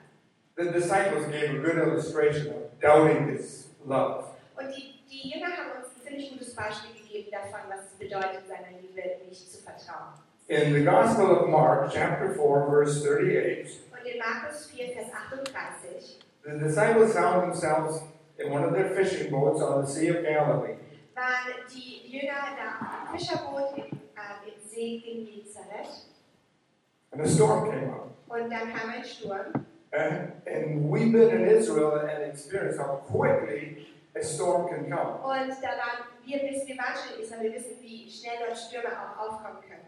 Speaker 2: The disciples gave a good illustration of doubting this love.
Speaker 1: Und die, die Jünger haben uns ein ziemlich gutes Beispiel gegeben davon, was es bedeutet, seiner Liebe nicht zu vertrauen.
Speaker 2: In the Gospel of Mark, chapter 4, verse 38,
Speaker 1: Und in Markus 4, Vers 38
Speaker 2: the disciples found themselves in one of their fishing boats on the Sea of Galilee.
Speaker 1: waren die Jünger da im Fischerboot äh, im See in Genezareth.
Speaker 2: And a storm came up.
Speaker 1: Und dann kam ein Sturm.
Speaker 2: And, and we've been in Israel and experienced how quickly a storm can come.
Speaker 1: Und da waren, wir wissen, wir waren schon in Israel, wir wissen, wie schnell dort Stürme auch aufkommen können.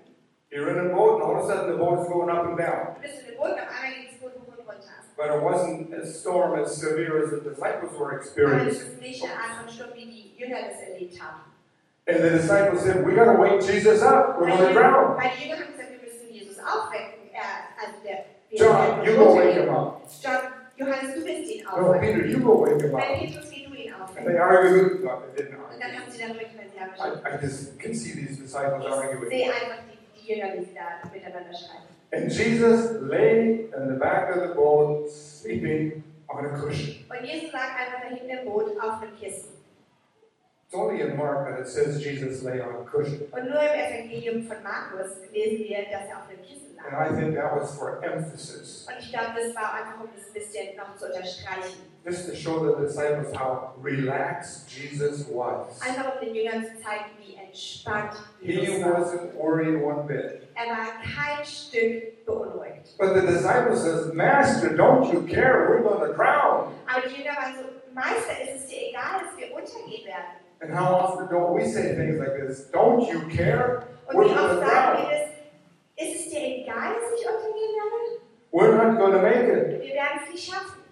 Speaker 2: You're in a boat, and all of a sudden the boat is going up and down.
Speaker 1: Du bist in dem Boot, und auf einmal geht das Boot hoch und runter.
Speaker 2: But it wasn't a storm as severe as the disciples were
Speaker 1: Aber es
Speaker 2: experiencing.
Speaker 1: ist nicht eine Art von Sturm, wie die Jünger das erlebt haben.
Speaker 2: And the disciples said, We got to wake Jesus up. We're going to drown.
Speaker 1: Weil die Jünger haben gesagt, wir müssen Jesus aufwecken. Er, der,
Speaker 2: John, you go wake him up.
Speaker 1: John, Johannes, du willst ihn
Speaker 2: No,
Speaker 1: aufwecken.
Speaker 2: Peter, you go wake him up.
Speaker 1: Petrus, geh du ihn
Speaker 2: And
Speaker 1: aufwecken.
Speaker 2: they argued. No, they didn't
Speaker 1: Und dann
Speaker 2: argue.
Speaker 1: haben sie darüber
Speaker 2: I, I just can see these disciples arguing.
Speaker 1: Ich sehe einfach die, die Jünger, wie sie da miteinander schreiben.
Speaker 2: And Jesus lay in the back of the boat, sleeping on a cushion.
Speaker 1: Und Jesus lag einfach da hinten im Boot auf einem Kissen.
Speaker 2: It's only in Mark that it says Jesus lay on a cushion.
Speaker 1: Und nur im Evangelium von Markus lesen wir, dass er auf einem Kissen
Speaker 2: And. I think that was for emphasis,
Speaker 1: Und ich glaube, das war einfach, um das ein bisschen noch zu unterstreichen.
Speaker 2: just to show the disciples how relaxed Jesus was.
Speaker 1: Einfach um den Jüngern zu zeigen, wie entspannt
Speaker 2: He
Speaker 1: war.
Speaker 2: wasn't worried one bit.
Speaker 1: Er war kein Stück beunruhigt.
Speaker 2: But the disciple says, Master, don't you care? We're going to drown.
Speaker 1: Aber die Jünger waren so, Meister, ist es dir egal, dass wir untergehen werden?
Speaker 2: And how often don't we say things like this? Don't you care?
Speaker 1: Und
Speaker 2: We're
Speaker 1: wie
Speaker 2: going
Speaker 1: oft
Speaker 2: to
Speaker 1: sagen wir das, ist es dir egal, dass ich untergehen werde?
Speaker 2: We're not going to make it.
Speaker 1: Wir werden es nicht schaffen.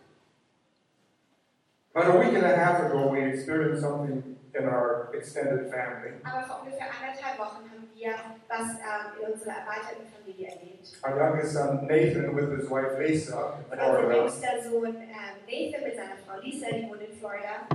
Speaker 2: About a week and a half ago, we experienced something in our extended family.
Speaker 1: Aber vor ungefähr anderthalb Wochen haben wir was ähm, in unserer erweiterten Familie erlebt.
Speaker 2: Our youngest son, Nathan, with his wife Lisa,
Speaker 1: Und unser jüngster Sohn ähm, Nathan mit seiner Frau Lisa, die wohnt in Florida.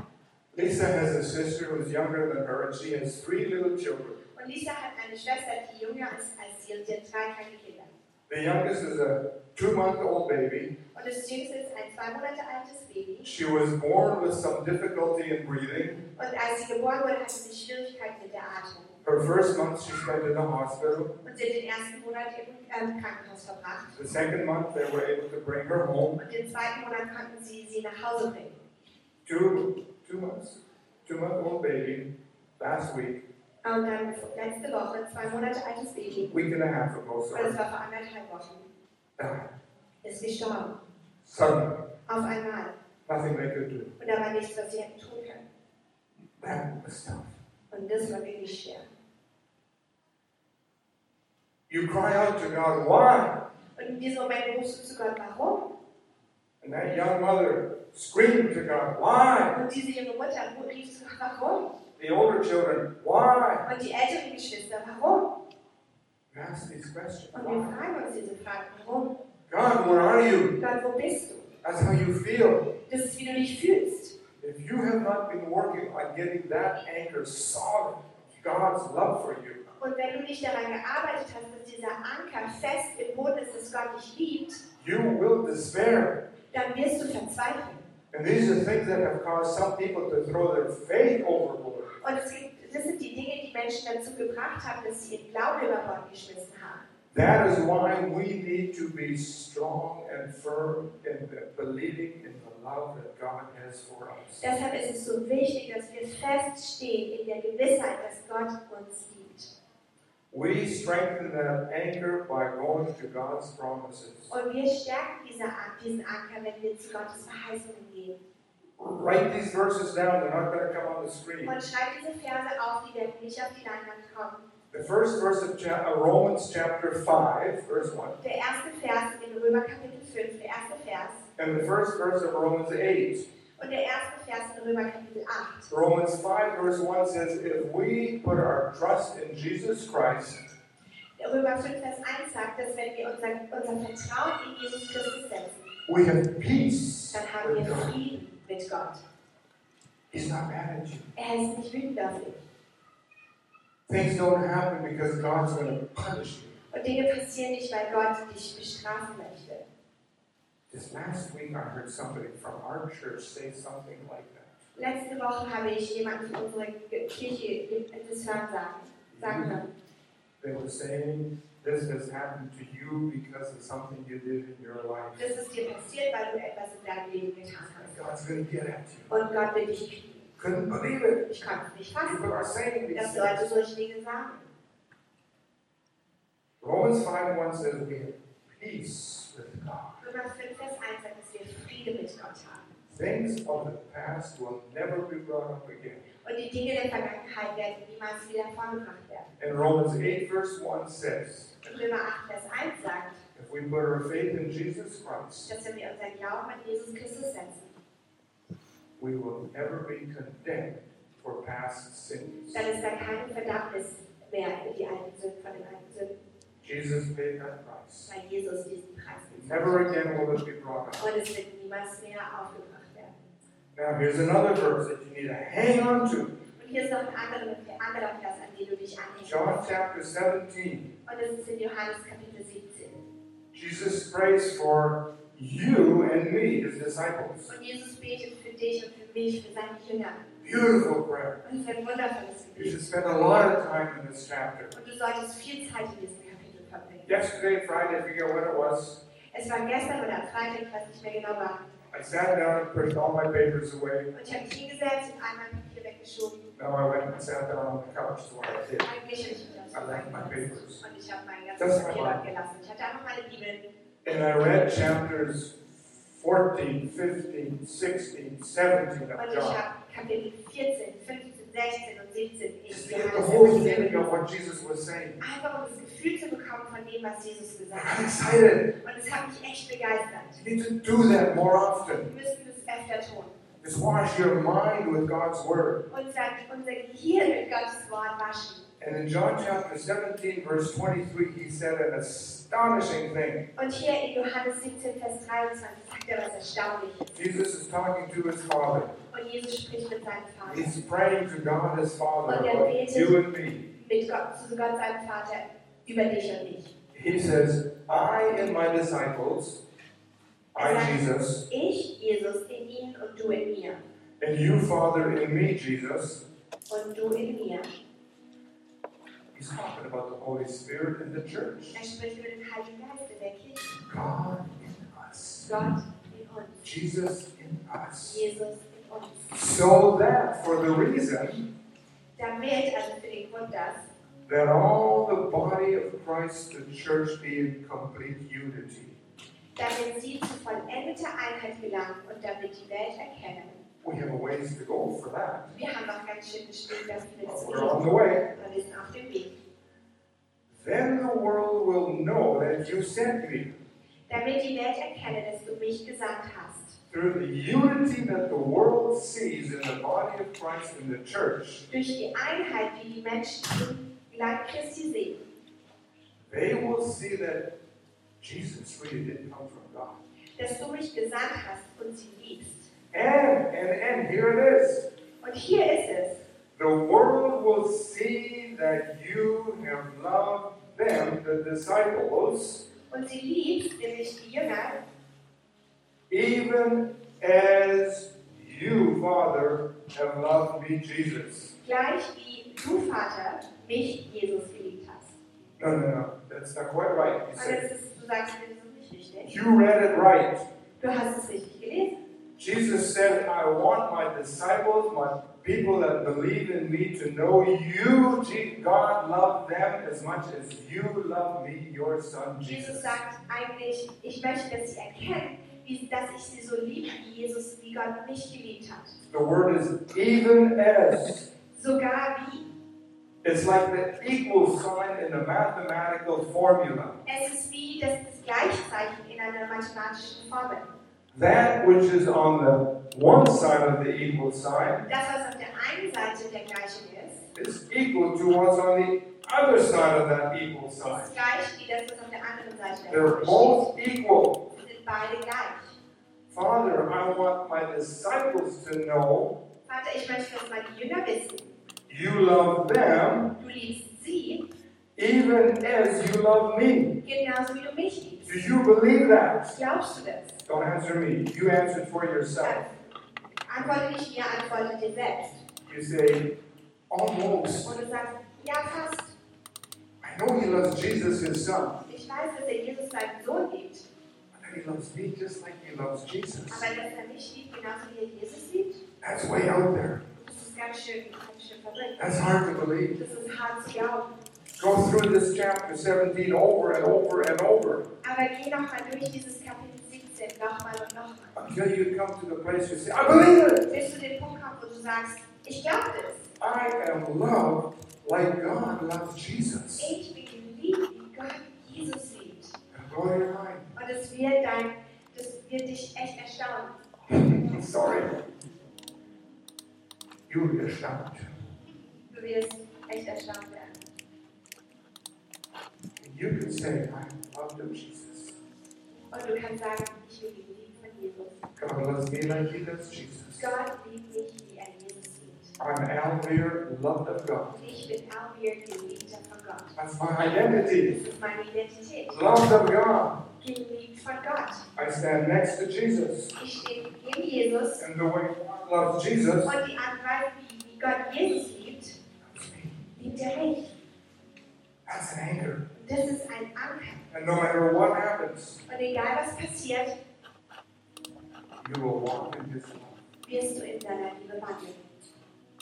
Speaker 2: Lisa has a sister who's younger than her, and she has three little children.
Speaker 1: Und Lisa hat eine Schwester, die jünger ist als sie und sie hat drei kleine Kinder.
Speaker 2: The youngest is a two month old baby.
Speaker 1: Und das Jüngste ist ein zwei Monate altes Baby.
Speaker 2: She was born with some difficulty in breathing.
Speaker 1: Und als sie geboren wurde, hatte sie Schwierigkeiten mit der Atmung.
Speaker 2: Her first month she spent in the hospital.
Speaker 1: Und sie hat den ersten Monat im ähm, Krankenhaus verbracht.
Speaker 2: The second month they were able to bring her home.
Speaker 1: Und den zweiten Monat konnten sie sie nach Hause bringen.
Speaker 2: Two, two months, two month old baby. Last week,
Speaker 1: Und dann letzte Woche, zwei Monate altes Baby.
Speaker 2: week and a half ago,
Speaker 1: Und das
Speaker 2: sorry,
Speaker 1: war vor anderthalb Wochen.
Speaker 2: died.
Speaker 1: Ist gestorben.
Speaker 2: Suddenly,
Speaker 1: Auf einmal.
Speaker 2: nothing they could do.
Speaker 1: Und da war nichts, was sie hätten tun können.
Speaker 2: That was tough.
Speaker 1: Und das war wirklich schwer.
Speaker 2: You cry out to God, why?
Speaker 1: Und in diesem Moment rufst du zu Gott, warum?
Speaker 2: And that young mother screamed to God, why?
Speaker 1: Und diese junge Mutter rief zu Gott, warum?
Speaker 2: The older children, why?
Speaker 1: Und die älteren Geschwister, warum?
Speaker 2: We ask these questions.
Speaker 1: Und wir
Speaker 2: Why?
Speaker 1: fragen uns diese Fragen, warum?
Speaker 2: God, where are you?
Speaker 1: Gott, wo bist du?
Speaker 2: That's how you feel.
Speaker 1: Das ist, wie du dich fühlst.
Speaker 2: If you have not been working on getting that anchor solid, God's love for you,
Speaker 1: Und wenn du nicht daran gearbeitet hast, dass dieser Anker fest im Boden ist, dass Gott dich liebt,
Speaker 2: you will despair.
Speaker 1: Dann wirst du verzweifeln.
Speaker 2: And these are things that have caused some people to throw their faith overboard.
Speaker 1: Und es gibt, das sind die Dinge, die Menschen dazu gebracht haben, dass sie ihren Glauben über Bord geschmissen haben.
Speaker 2: That is why we need to be strong and firm in believing in the love that God has for us.
Speaker 1: Deshalb ist es so wichtig, dass wir feststehen in der Gewissheit, dass Gott uns liebt.
Speaker 2: We strengthen that anchor by going to God's promises.
Speaker 1: Und wir stärken diese, diesen Anker, wenn wir zu Gottes Verheißungen gehen.
Speaker 2: Write these verses down, they're not going to come on the screen.
Speaker 1: Und schreib diese Verse auf, die werden nicht auf die Leinwand kommen.
Speaker 2: The first verse of cha- uh, Romans chapter 5, verse 1,
Speaker 1: Der erste Vers in Römer Kapitel 5, der erste Vers.
Speaker 2: and the first verse of Romans 8.
Speaker 1: Und der erste Vers in Römer Kapitel 8.
Speaker 2: Romans 5, verse 1 says, If we put our trust in Jesus Christ,
Speaker 1: Der Römer 5, Vers 1 sagt, dass wenn wir unser, unser Vertrauen in Jesus Christus setzen,
Speaker 2: we have peace
Speaker 1: dann haben
Speaker 2: with
Speaker 1: wir
Speaker 2: God.
Speaker 1: Frieden mit Gott.
Speaker 2: He's not mad at you.
Speaker 1: Er ist nicht wütend auf dich.
Speaker 2: Things don't happen because God's going to punish you.
Speaker 1: Und Dinge passieren nicht, weil Gott dich bestrafen möchte.
Speaker 2: This last week, I heard somebody from our church say something like that.
Speaker 1: Letzte Woche habe ich jemanden von unserer Kirche das Hören sagen, sagen hören.
Speaker 2: They were saying, This has happened to you because of something you did in your life.
Speaker 1: Das ist dir passiert, weil du etwas in deinem Leben getan hast.
Speaker 2: God's going to get at you.
Speaker 1: Und Gott will dich kriegen.
Speaker 2: Couldn't believe it.
Speaker 1: Ich konnte es nicht
Speaker 2: People
Speaker 1: fassen,
Speaker 2: are saying these
Speaker 1: dass. Leute solche Dinge sagen.
Speaker 2: Romans 5 1 says we have peace with God.
Speaker 1: Römer 5, Friede mit Gott haben.
Speaker 2: Things of the past will never be brought up again.
Speaker 1: Und die Dinge der Vergangenheit werden niemals wieder vorgebracht werden.
Speaker 2: And Romans 8 verse 1 says,
Speaker 1: Und Römer 8, Vers 1 sagt,
Speaker 2: if we put our faith in Jesus Christ,
Speaker 1: dass wenn wir unseren Glauben an Jesus Christus setzen,
Speaker 2: we will never be condemned for past sins.
Speaker 1: dann ist da keine Verdammnis mehr für die alten Sünden, von den alten Sünden,
Speaker 2: Jesus paid that price.
Speaker 1: weil Jesus diesen Preis
Speaker 2: Never again will it be brought up.
Speaker 1: Und es wird niemals mehr aufgebracht werden.
Speaker 2: Now here's another verse that you need to hang on to.
Speaker 1: Und hier ist noch ein anderer, anderer Vers, an den du dich anhängen
Speaker 2: John chapter 17.
Speaker 1: Und das ist in Johannes Kapitel 17.
Speaker 2: Jesus prays for you and me, his disciples.
Speaker 1: Und Jesus betet für dich und für mich, für seine Jünger.
Speaker 2: Beautiful prayer.
Speaker 1: Und es ist ein wundervolles
Speaker 2: You
Speaker 1: Gebet.
Speaker 2: should spend a lot of time in this chapter.
Speaker 1: Und du solltest viel Zeit in diesem Kapitel verbringen.
Speaker 2: Yesterday, Friday, I forget when it was,
Speaker 1: Es war gestern oder am Freitag, ich weiß nicht mehr genau wann.
Speaker 2: I sat down and pushed all my papers away.
Speaker 1: Und ich habe mich hingesetzt und einmal Papier weggeschoben.
Speaker 2: Now I went and sat down on the couch, so I did.
Speaker 1: Eigentlich habe ich mich aufs
Speaker 2: I
Speaker 1: Sofa
Speaker 2: left my
Speaker 1: gesetzt.
Speaker 2: papers.
Speaker 1: Und ich habe mein
Speaker 2: Das
Speaker 1: ganzes
Speaker 2: ist
Speaker 1: Papier dort gelassen. Ich hatte einfach meine Bibel.
Speaker 2: And I read chapters 14, 15, 16, 17
Speaker 1: Und
Speaker 2: of
Speaker 1: ich
Speaker 2: John.
Speaker 1: habe Kapitel 14, 15, 16 und 17 in
Speaker 2: Just get the whole feeling of what Jesus was saying.
Speaker 1: Einfach um das Gefühl zu bekommen von dem, was Jesus gesagt
Speaker 2: I'm
Speaker 1: hat.
Speaker 2: excited.
Speaker 1: Und es hat mich echt begeistert.
Speaker 2: You need to do that more often.
Speaker 1: Müssen das öfter tun.
Speaker 2: Just wash your mind with God's Word.
Speaker 1: Unser, unser Gehirn mit Gottes Wort waschen.
Speaker 2: And in John chapter 17, verse 23, he said an astonishing thing.
Speaker 1: Und hier in Johannes 17, Vers 23 sagt er was Erstaunliches.
Speaker 2: Jesus is talking to his Father.
Speaker 1: Und Jesus spricht mit seinem Vater.
Speaker 2: He's praying to God his Father you and me.
Speaker 1: Mit Gott, zu Gott, seinem Vater, über dich und mich.
Speaker 2: He says, I and my disciples, I, Jesus,
Speaker 1: Ich, Jesus, in ihnen und du in mir.
Speaker 2: and you, Father, in me, Jesus.
Speaker 1: Und du in mir.
Speaker 2: He's talking about the Holy Spirit and the church.
Speaker 1: Er spricht über den Heiligen Geist in der Kirche.
Speaker 2: God in us,
Speaker 1: Gott in uns.
Speaker 2: Jesus in us.
Speaker 1: Jesus in uns.
Speaker 2: So that for the reason
Speaker 1: Damit, also für den Grund, dass,
Speaker 2: that all the body of Christ, the church, be in complete unity.
Speaker 1: damit sie zu vollendeter Einheit gelangen und damit die Welt erkennen.
Speaker 2: We have a ways to go for that.
Speaker 1: Wir haben noch ganz schön bestimmt, dass wir zu
Speaker 2: we're on the way.
Speaker 1: Wir sind auf dem Weg.
Speaker 2: Then the world will know that you sent me.
Speaker 1: Damit die Welt erkenne, dass du mich gesandt hast.
Speaker 2: Through the unity that the world sees in the body of Christ in the church,
Speaker 1: Durch die Einheit, die die Menschen im Leib Christi sehen,
Speaker 2: they will see that Jesus really did come from God.
Speaker 1: dass du mich gesandt hast und sie liebst.
Speaker 2: And, and, and here it is.
Speaker 1: Und hier ist es.
Speaker 2: The world will see that you have loved them, the disciples,
Speaker 1: Und sie liebt, nämlich die Jünger,
Speaker 2: even as you, Father, have loved me, Jesus.
Speaker 1: gleich wie du, Vater, mich, Jesus, geliebt hast.
Speaker 2: No, no, no. That's not quite right. You said.
Speaker 1: ist, du sagst das ist nicht richtig.
Speaker 2: You read it right.
Speaker 1: Du hast es richtig gelesen.
Speaker 2: Jesus said, I want my disciples, my people that believe in me, to know you, God, love them as much as you love me, your son,
Speaker 1: Jesus
Speaker 2: Jesus.
Speaker 1: sagt eigentlich, ich möchte, dass sie erkennen, dass ich sie so liebe, wie Jesus, wie Gott mich geliebt hat.
Speaker 2: The word is even as.
Speaker 1: Sogar wie.
Speaker 2: It's like the equal sign in a mathematical formula.
Speaker 1: Es ist wie das, das Gleichzeichen in einer mathematischen Formel.
Speaker 2: That which is on the one side of the equal sign
Speaker 1: Das, was auf der einen Seite der Gleichung ist,
Speaker 2: is equal to what's on the other side of that equal
Speaker 1: ist
Speaker 2: sign.
Speaker 1: gleich wie das, was auf der anderen Seite der
Speaker 2: They're both equal.
Speaker 1: Sie sind.
Speaker 2: Father, I want my disciples to know
Speaker 1: Vater, ich möchte, dass meine Jünger wissen,
Speaker 2: you love them
Speaker 1: du liebst sie
Speaker 2: even as you love me.
Speaker 1: genauso wie du mich liebst.
Speaker 2: Do you believe that?
Speaker 1: Glaubst du das?
Speaker 2: Don't answer me. You answer for yourself.
Speaker 1: Antworte nicht mir, antworte dir selbst.
Speaker 2: You say, almost.
Speaker 1: Und du sagst, ja, fast.
Speaker 2: I know he loves Jesus, his son.
Speaker 1: Ich weiß, dass er Jesus seinen Sohn liebt,
Speaker 2: he loves me just like he loves Jesus.
Speaker 1: aber dass er mich liebt, genauso wie er Jesus liebt,
Speaker 2: That's way out there.
Speaker 1: das ist ganz schön, ganz schön verrückt.
Speaker 2: That's hard to believe.
Speaker 1: Das ist hart zu glauben.
Speaker 2: Go through this chapter 17 over and over and over
Speaker 1: Aber geh nochmal durch dieses Kapitel 17 nochmal und nochmal.
Speaker 2: until you come to the place you say, I believe it.
Speaker 1: Bis du den Punkt kommst, wo du sagst, ich glaube das.
Speaker 2: I am loved like God loves Jesus.
Speaker 1: Ich bin geliebt, wie Gott Jesus liebt. Und es wird, dein, das wird dich echt erstaunen.
Speaker 2: Sorry. Will be astounded.
Speaker 1: Du wirst echt erstaunt werden.
Speaker 2: You can say, I love you, Jesus.
Speaker 1: Und du kannst sagen, ich geliebt von Jesus.
Speaker 2: God loves me like he loves Jesus.
Speaker 1: Gott liebt mich, wie er Jesus liebt.
Speaker 2: I'm Alvir, loved of God.
Speaker 1: Ich bin Alvir, geliebter von Gott.
Speaker 2: That's my identity.
Speaker 1: Das ist meine Identität.
Speaker 2: Loved of God.
Speaker 1: Geliebt von Gott.
Speaker 2: I stand next to Jesus.
Speaker 1: Ich stehe neben Jesus
Speaker 2: And the way God loves Jesus
Speaker 1: und die Art und Weise, wie, Gott Jesus liebt, liebt er mich.
Speaker 2: That's an anchor.
Speaker 1: Das ist ein Anker.
Speaker 2: And no matter what happens,
Speaker 1: Und egal was passiert,
Speaker 2: you will walk in His love.
Speaker 1: wirst du in seiner Liebe wandeln.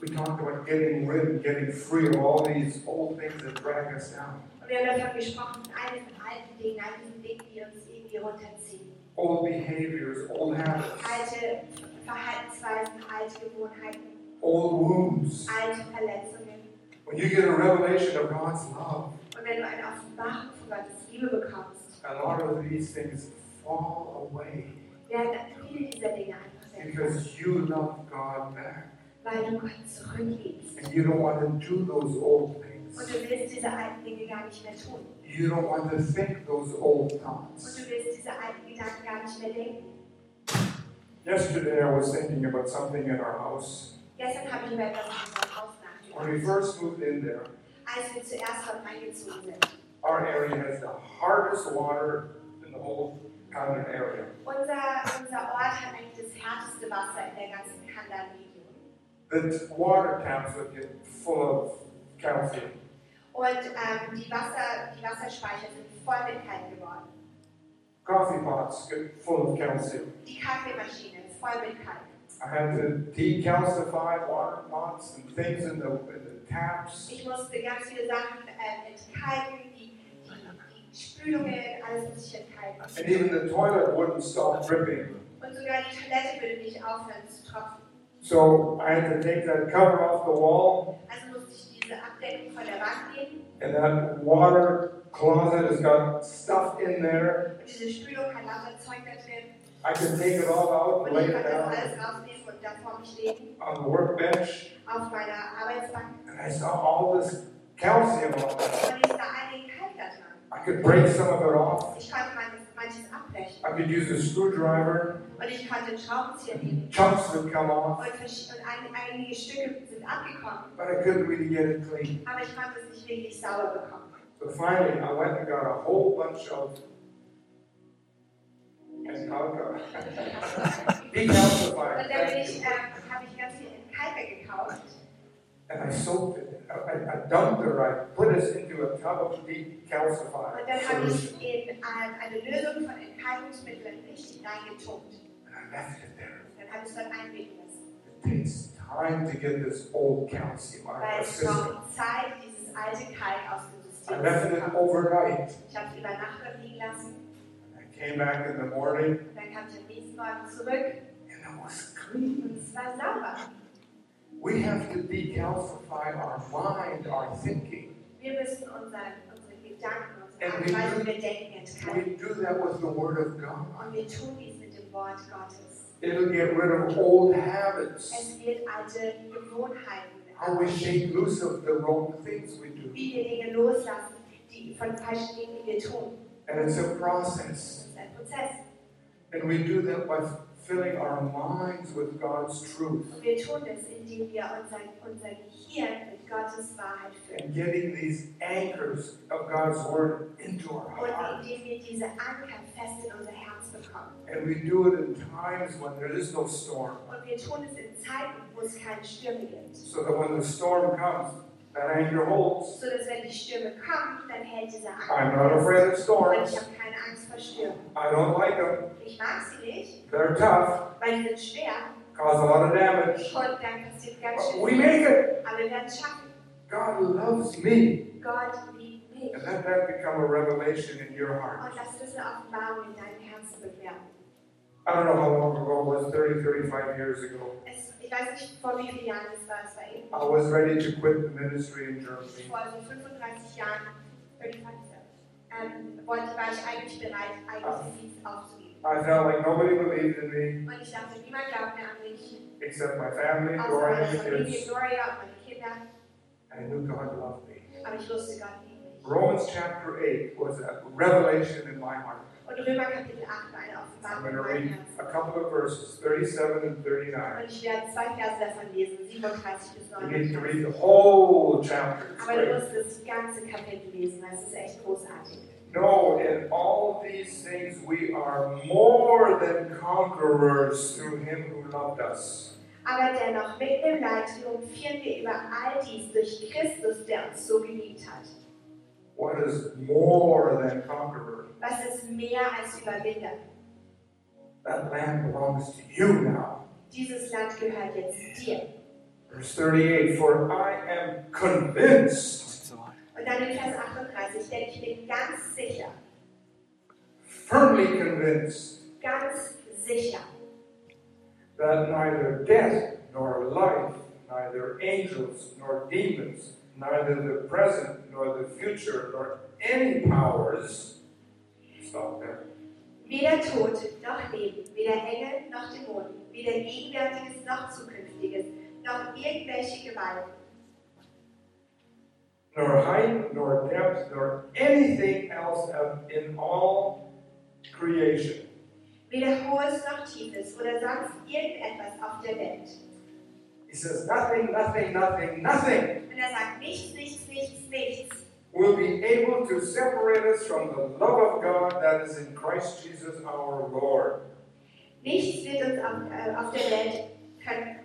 Speaker 2: We talked about getting rid and getting free of all these old things that drag us down.
Speaker 1: Und wir haben davon gesprochen, von all diesen alten Dingen, all diesen Dingen, die uns irgendwie runterziehen.
Speaker 2: Old behaviors, old habits,
Speaker 1: Alte Verhaltensweisen, alte Gewohnheiten,
Speaker 2: old wounds.
Speaker 1: alte Verletzungen.
Speaker 2: When you get a revelation of God's love,
Speaker 1: Und wenn du eine Offenbarung von Gottes Liebe bekommst,
Speaker 2: a lot of these things fall away
Speaker 1: werden viele dieser Dinge einfach
Speaker 2: because you love God back.
Speaker 1: Weil du Gott.
Speaker 2: And you don't want to do those old
Speaker 1: Und
Speaker 2: things.
Speaker 1: du willst diese alten Dinge gar nicht mehr tun.
Speaker 2: You don't want to think those old
Speaker 1: Und
Speaker 2: thoughts.
Speaker 1: du willst diese alten Gedanken gar nicht mehr denken.
Speaker 2: Yesterday I was thinking about something in our house.
Speaker 1: Gestern habe ich über etwas in unserem Haus
Speaker 2: When we first moved in there,
Speaker 1: Als wir zuerst dort eingezogen sind.
Speaker 2: our area has the hardest water in the whole continent area.
Speaker 1: Unser, unser Ort hat eigentlich das härteste Wasser in der ganzen Kandan-Region.
Speaker 2: The water taps would get full of calcium.
Speaker 1: Und ähm, die, Wasser, die Wasserspeicher sind voll mit Kalk geworden.
Speaker 2: Coffee pots get full of calcium.
Speaker 1: Die Kaffeemaschine ist voll mit Kalk.
Speaker 2: I had to decalcify water pots and things in the, in the taps.
Speaker 1: Ich musste ganz viele Sachen äh, entkalken, die, die, die Spülungen, alles muss ich entkalken.
Speaker 2: And even the toilet wouldn't stop dripping.
Speaker 1: Und sogar die Toilette würde nicht aufhören zu tropfen.
Speaker 2: So I had to take that cover off the wall,
Speaker 1: Also musste ich diese Abdeckung von der Wand nehmen.
Speaker 2: and that water closet has got stuff in there.
Speaker 1: Und diese Spülung hat lauter Zeug da drin.
Speaker 2: I could take it all out and lay it down
Speaker 1: alles rausnehmen und da vor mich legen.
Speaker 2: on the workbench,
Speaker 1: Auf meiner Arbeitsbank.
Speaker 2: and I saw all this calcium on there.
Speaker 1: Und ich sah einigen Kalk da dran.
Speaker 2: I could break some of it off.
Speaker 1: Ich konnte
Speaker 2: I could use a screwdriver.
Speaker 1: Und ich konnte Schraubenzieher nehmen.
Speaker 2: Chunks would come off,
Speaker 1: Und, und ein, einige Stücke sind abgekommen.
Speaker 2: but I couldn't really get it clean.
Speaker 1: Aber ich konnte es nicht wirklich sauber bekommen.
Speaker 2: So finally, I went and got a whole bunch of and alcohol. Decalcified.
Speaker 1: Und dann bin ich, ähm, habe ich ganz viel Kalker gekauft.
Speaker 2: And I soaked it. I, I, I dumped it. I put it into a tub of decalcified
Speaker 1: Und dann habe ich in ähm, eine Lösung von Entkalkungsmitteln richtig reingetunkt.
Speaker 2: And I left it there.
Speaker 1: Dann habe ich es dort einlegen lassen.
Speaker 2: It takes time to get this old calcium out
Speaker 1: Weil
Speaker 2: of the
Speaker 1: es
Speaker 2: system.
Speaker 1: braucht Zeit, dieses alte Kalk aus dem
Speaker 2: I
Speaker 1: System
Speaker 2: left
Speaker 1: zu
Speaker 2: it overnight.
Speaker 1: Ich habe es über Nacht dort liegen lassen.
Speaker 2: I came back in the morning
Speaker 1: Und dann kam ich am nächsten Morgen zurück
Speaker 2: and it was clean.
Speaker 1: und es war sauber.
Speaker 2: We have to decalcify our mind, our thinking.
Speaker 1: Wir müssen unseren, unsere Gedanken, unsere
Speaker 2: And
Speaker 1: Art
Speaker 2: we
Speaker 1: und Weise,
Speaker 2: do-
Speaker 1: wie wir denken, entkalken.
Speaker 2: We do that with the Word of God.
Speaker 1: Und wir tun dies mit dem Wort Gottes.
Speaker 2: It'll get rid of old habits.
Speaker 1: Es wird alte Gewohnheiten,
Speaker 2: How we shake loose of the wrong things we do.
Speaker 1: wie wir Dinge loslassen, die von falschen Dingen, die wir tun.
Speaker 2: And it's a process.
Speaker 1: ist ein Prozess.
Speaker 2: And we do that by filling our minds with God's truth
Speaker 1: wir tun das, indem wir unser, unser Gehirn mit Gottes Wahrheit füllen.
Speaker 2: and getting these anchors of God's Word into our
Speaker 1: Und
Speaker 2: heart.
Speaker 1: indem wir diese Anker fest in unser Herz bekommen.
Speaker 2: And we do it in times when there is no storm.
Speaker 1: Und wir tun es in Zeiten, wo es keine Stürme gibt.
Speaker 2: So that when the storm comes, that anchor holds.
Speaker 1: So dass wenn die Stürme kommen, dann hält dieser
Speaker 2: I'm not afraid of
Speaker 1: Und
Speaker 2: storms.
Speaker 1: ich habe keine Angst vor Stürmen.
Speaker 2: I don't like them.
Speaker 1: Ich mag sie nicht,
Speaker 2: They're tough,
Speaker 1: weil sie sind schwer
Speaker 2: cause a lot of damage.
Speaker 1: und dann passiert ganz
Speaker 2: But
Speaker 1: schön
Speaker 2: we
Speaker 1: viel.
Speaker 2: make it.
Speaker 1: Aber wir werden es schaffen.
Speaker 2: God loves me.
Speaker 1: Gott liebt mich.
Speaker 2: And let that become a revelation in your heart.
Speaker 1: Und lass das eine Offenbarung in deinem Herzen bewerben.
Speaker 2: I don't know how long ago it was, 30, 35 years ago.
Speaker 1: Es, ich weiß nicht, vor wie vielen Jahren das war. Es war eben
Speaker 2: I was ready to quit the ministry in Germany.
Speaker 1: vor 35 Jahren, 35 ähm, wollte, war ich eigentlich bereit, eigentlich aufzugeben.
Speaker 2: I felt like nobody believed in me
Speaker 1: Und ich dachte, niemand glaubt mehr an mich,
Speaker 2: except my family,
Speaker 1: meine
Speaker 2: and the kids.
Speaker 1: Gloria und meine Kinder.
Speaker 2: I knew God loved me.
Speaker 1: Aber ich wusste, Gott liebt mich.
Speaker 2: Romans chapter 8 was a revelation in my heart.
Speaker 1: Und Römer Kapitel 8 war eine
Speaker 2: I'm going to read a couple of verses, 37 and 39.
Speaker 1: Und ich werde zwei Verse davon lesen, 37 bis
Speaker 2: You need to
Speaker 1: 39.
Speaker 2: read the whole chapter. It's
Speaker 1: Aber du
Speaker 2: great.
Speaker 1: musst das ganze Kapitel lesen, das ist echt großartig.
Speaker 2: No, in all these things we are more than conquerors through him who loved us.
Speaker 1: Aber dennoch, mit dem Leid triumphieren wir über all dies durch Christus, der uns so geliebt hat.
Speaker 2: What is more than conqueror?
Speaker 1: Was ist mehr als Überwinder?
Speaker 2: That land belongs to you now.
Speaker 1: Dieses Land gehört jetzt dir.
Speaker 2: Verse 38 For I am convinced,
Speaker 1: Und dann in Vers 38, denn ich bin ganz sicher,
Speaker 2: firmly convinced,
Speaker 1: ganz sicher,
Speaker 2: that neither death nor life, neither angels nor demons, neither the present nor the future, nor any powers, stop there,
Speaker 1: weder Tod noch Leben, weder Engel noch Dämonen, weder Gegenwärtiges noch Zukünftiges, noch irgendwelche Gewalten,
Speaker 2: nor height, nor depth, nor anything else in all creation.
Speaker 1: Weder Hohes noch Tiefes oder sonst irgendetwas auf der Welt.
Speaker 2: He says, nothing, nothing, nothing, nothing.
Speaker 1: Und er sagt nichts, nichts, nichts, nichts
Speaker 2: will be able to separate us from the love of God that is in Christ Jesus our Lord.
Speaker 1: Nichts wird uns auf, auf der Welt können,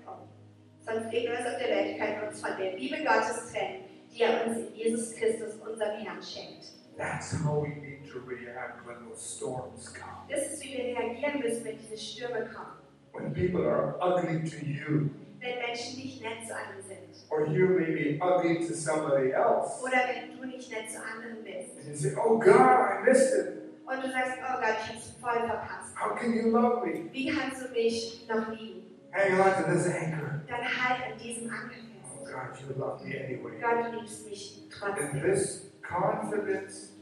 Speaker 1: sonst irgendwas auf der Welt kann uns von der Liebe Gottes trennen, die er uns in Jesus Christus, unserem Herrn, schenkt.
Speaker 2: That's how we need to react when those storms come.
Speaker 1: Das ist, wie wir reagieren müssen, wenn diese Stürme kommen.
Speaker 2: When people are ugly to you,
Speaker 1: Wenn Menschen nicht nett zu einem sind.
Speaker 2: or you may be ugly to somebody else.
Speaker 1: Oder wenn du nicht nett zu anderen bist.
Speaker 2: And you say, Oh God, I missed it.
Speaker 1: Und du sagst, oh Gott, ich hab's voll verpasst.
Speaker 2: How can you love me?
Speaker 1: Wie kannst du mich noch lieben?
Speaker 2: Hang on to this anchor.
Speaker 1: Dann halt an diesem Anker
Speaker 2: Oh
Speaker 1: fest.
Speaker 2: God, you love me anyway.
Speaker 1: Gott, du liebst mich trotzdem.
Speaker 2: this confidence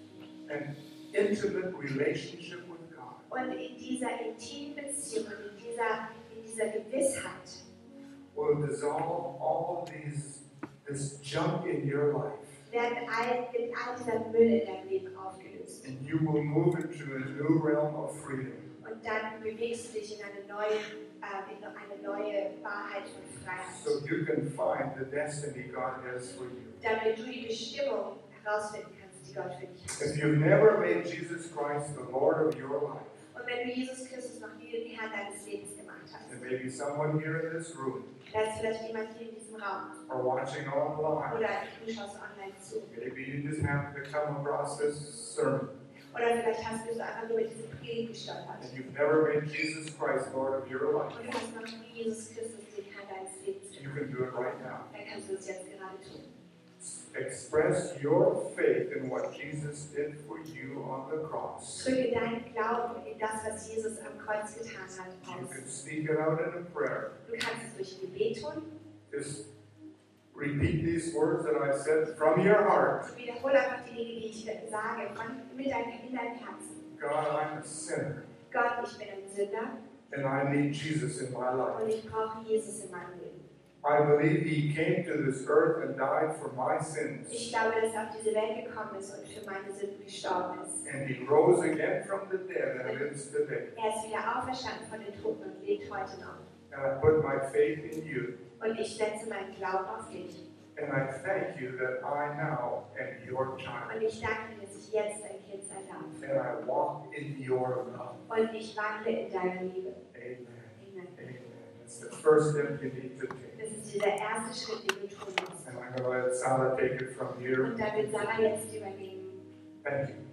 Speaker 2: and intimate relationship with God,
Speaker 1: Und in dieser intimen Beziehung, in dieser, in dieser Gewissheit,
Speaker 2: will dissolve all these this junk in your life.
Speaker 1: werden all, wird all dieser Müll in deinem Leben aufgelöst.
Speaker 2: And you will move into a new realm of freedom.
Speaker 1: Und dann bewegst du dich in eine neue, äh, in eine neue Wahrheit von Freiheit.
Speaker 2: So you can find the destiny God has for you.
Speaker 1: Damit du die Bestimmung herausfinden kannst, die Gott für dich hat.
Speaker 2: If you've never made Jesus Christ the Lord of your life,
Speaker 1: Und wenn du Jesus Christus noch nie den Herrn deines Lebens hast,
Speaker 2: and maybe someone here in this room
Speaker 1: da ist vielleicht jemand hier in diesem Raum
Speaker 2: or watching online,
Speaker 1: oder du schaust online zu.
Speaker 2: maybe you just have to come across this sermon
Speaker 1: Oder vielleicht hast du so einfach nur über diese Predigt gestolpert.
Speaker 2: and you've never made Jesus Christ Lord of your life.
Speaker 1: Und du hast noch nie Jesus Christus den Herrn deines Lebens
Speaker 2: You
Speaker 1: gemacht.
Speaker 2: can do it right now.
Speaker 1: Dann kannst du es jetzt gerade tun.
Speaker 2: Express your faith in what Jesus did for you on the cross.
Speaker 1: Drücke deinen Glauben in das, was Jesus am Kreuz getan hat,
Speaker 2: You
Speaker 1: aus.
Speaker 2: can speak it out in a prayer.
Speaker 1: Du kannst es durch Gebet tun.
Speaker 2: Just repeat these words that I said from your heart.
Speaker 1: Wiederhole einfach die Dinge, die ich sage, von, mit deinem, in deinem Herzen.
Speaker 2: God, I'm a sinner
Speaker 1: Gott, ich bin ein Sünder
Speaker 2: and I need Jesus in my life.
Speaker 1: und ich brauche Jesus in meinem Leben.
Speaker 2: I believe He came to this earth and died for my sins.
Speaker 1: Ich glaube, dass er auf diese Welt gekommen ist und für meine Sünden gestorben ist.
Speaker 2: And He rose again from the dead and lives today.
Speaker 1: Er ist wieder auferstanden von den Toten und lebt heute noch.
Speaker 2: And I put my faith in you.
Speaker 1: Und ich setze meinen Glauben auf dich.
Speaker 2: And I thank you that I now am your child.
Speaker 1: Und ich danke dir, dass ich jetzt dein Kind sein darf.
Speaker 2: And I walk in your love.
Speaker 1: Und ich wandle in deiner Liebe.
Speaker 2: Amen.
Speaker 1: Amen.
Speaker 2: Amen. That's the first step you need to take.
Speaker 1: Dieser erste Schritt, den du tun musst.
Speaker 2: And I'm going to let Sarah take it from here.
Speaker 1: Und da wird Sarah jetzt übernehmen.
Speaker 2: Thank you.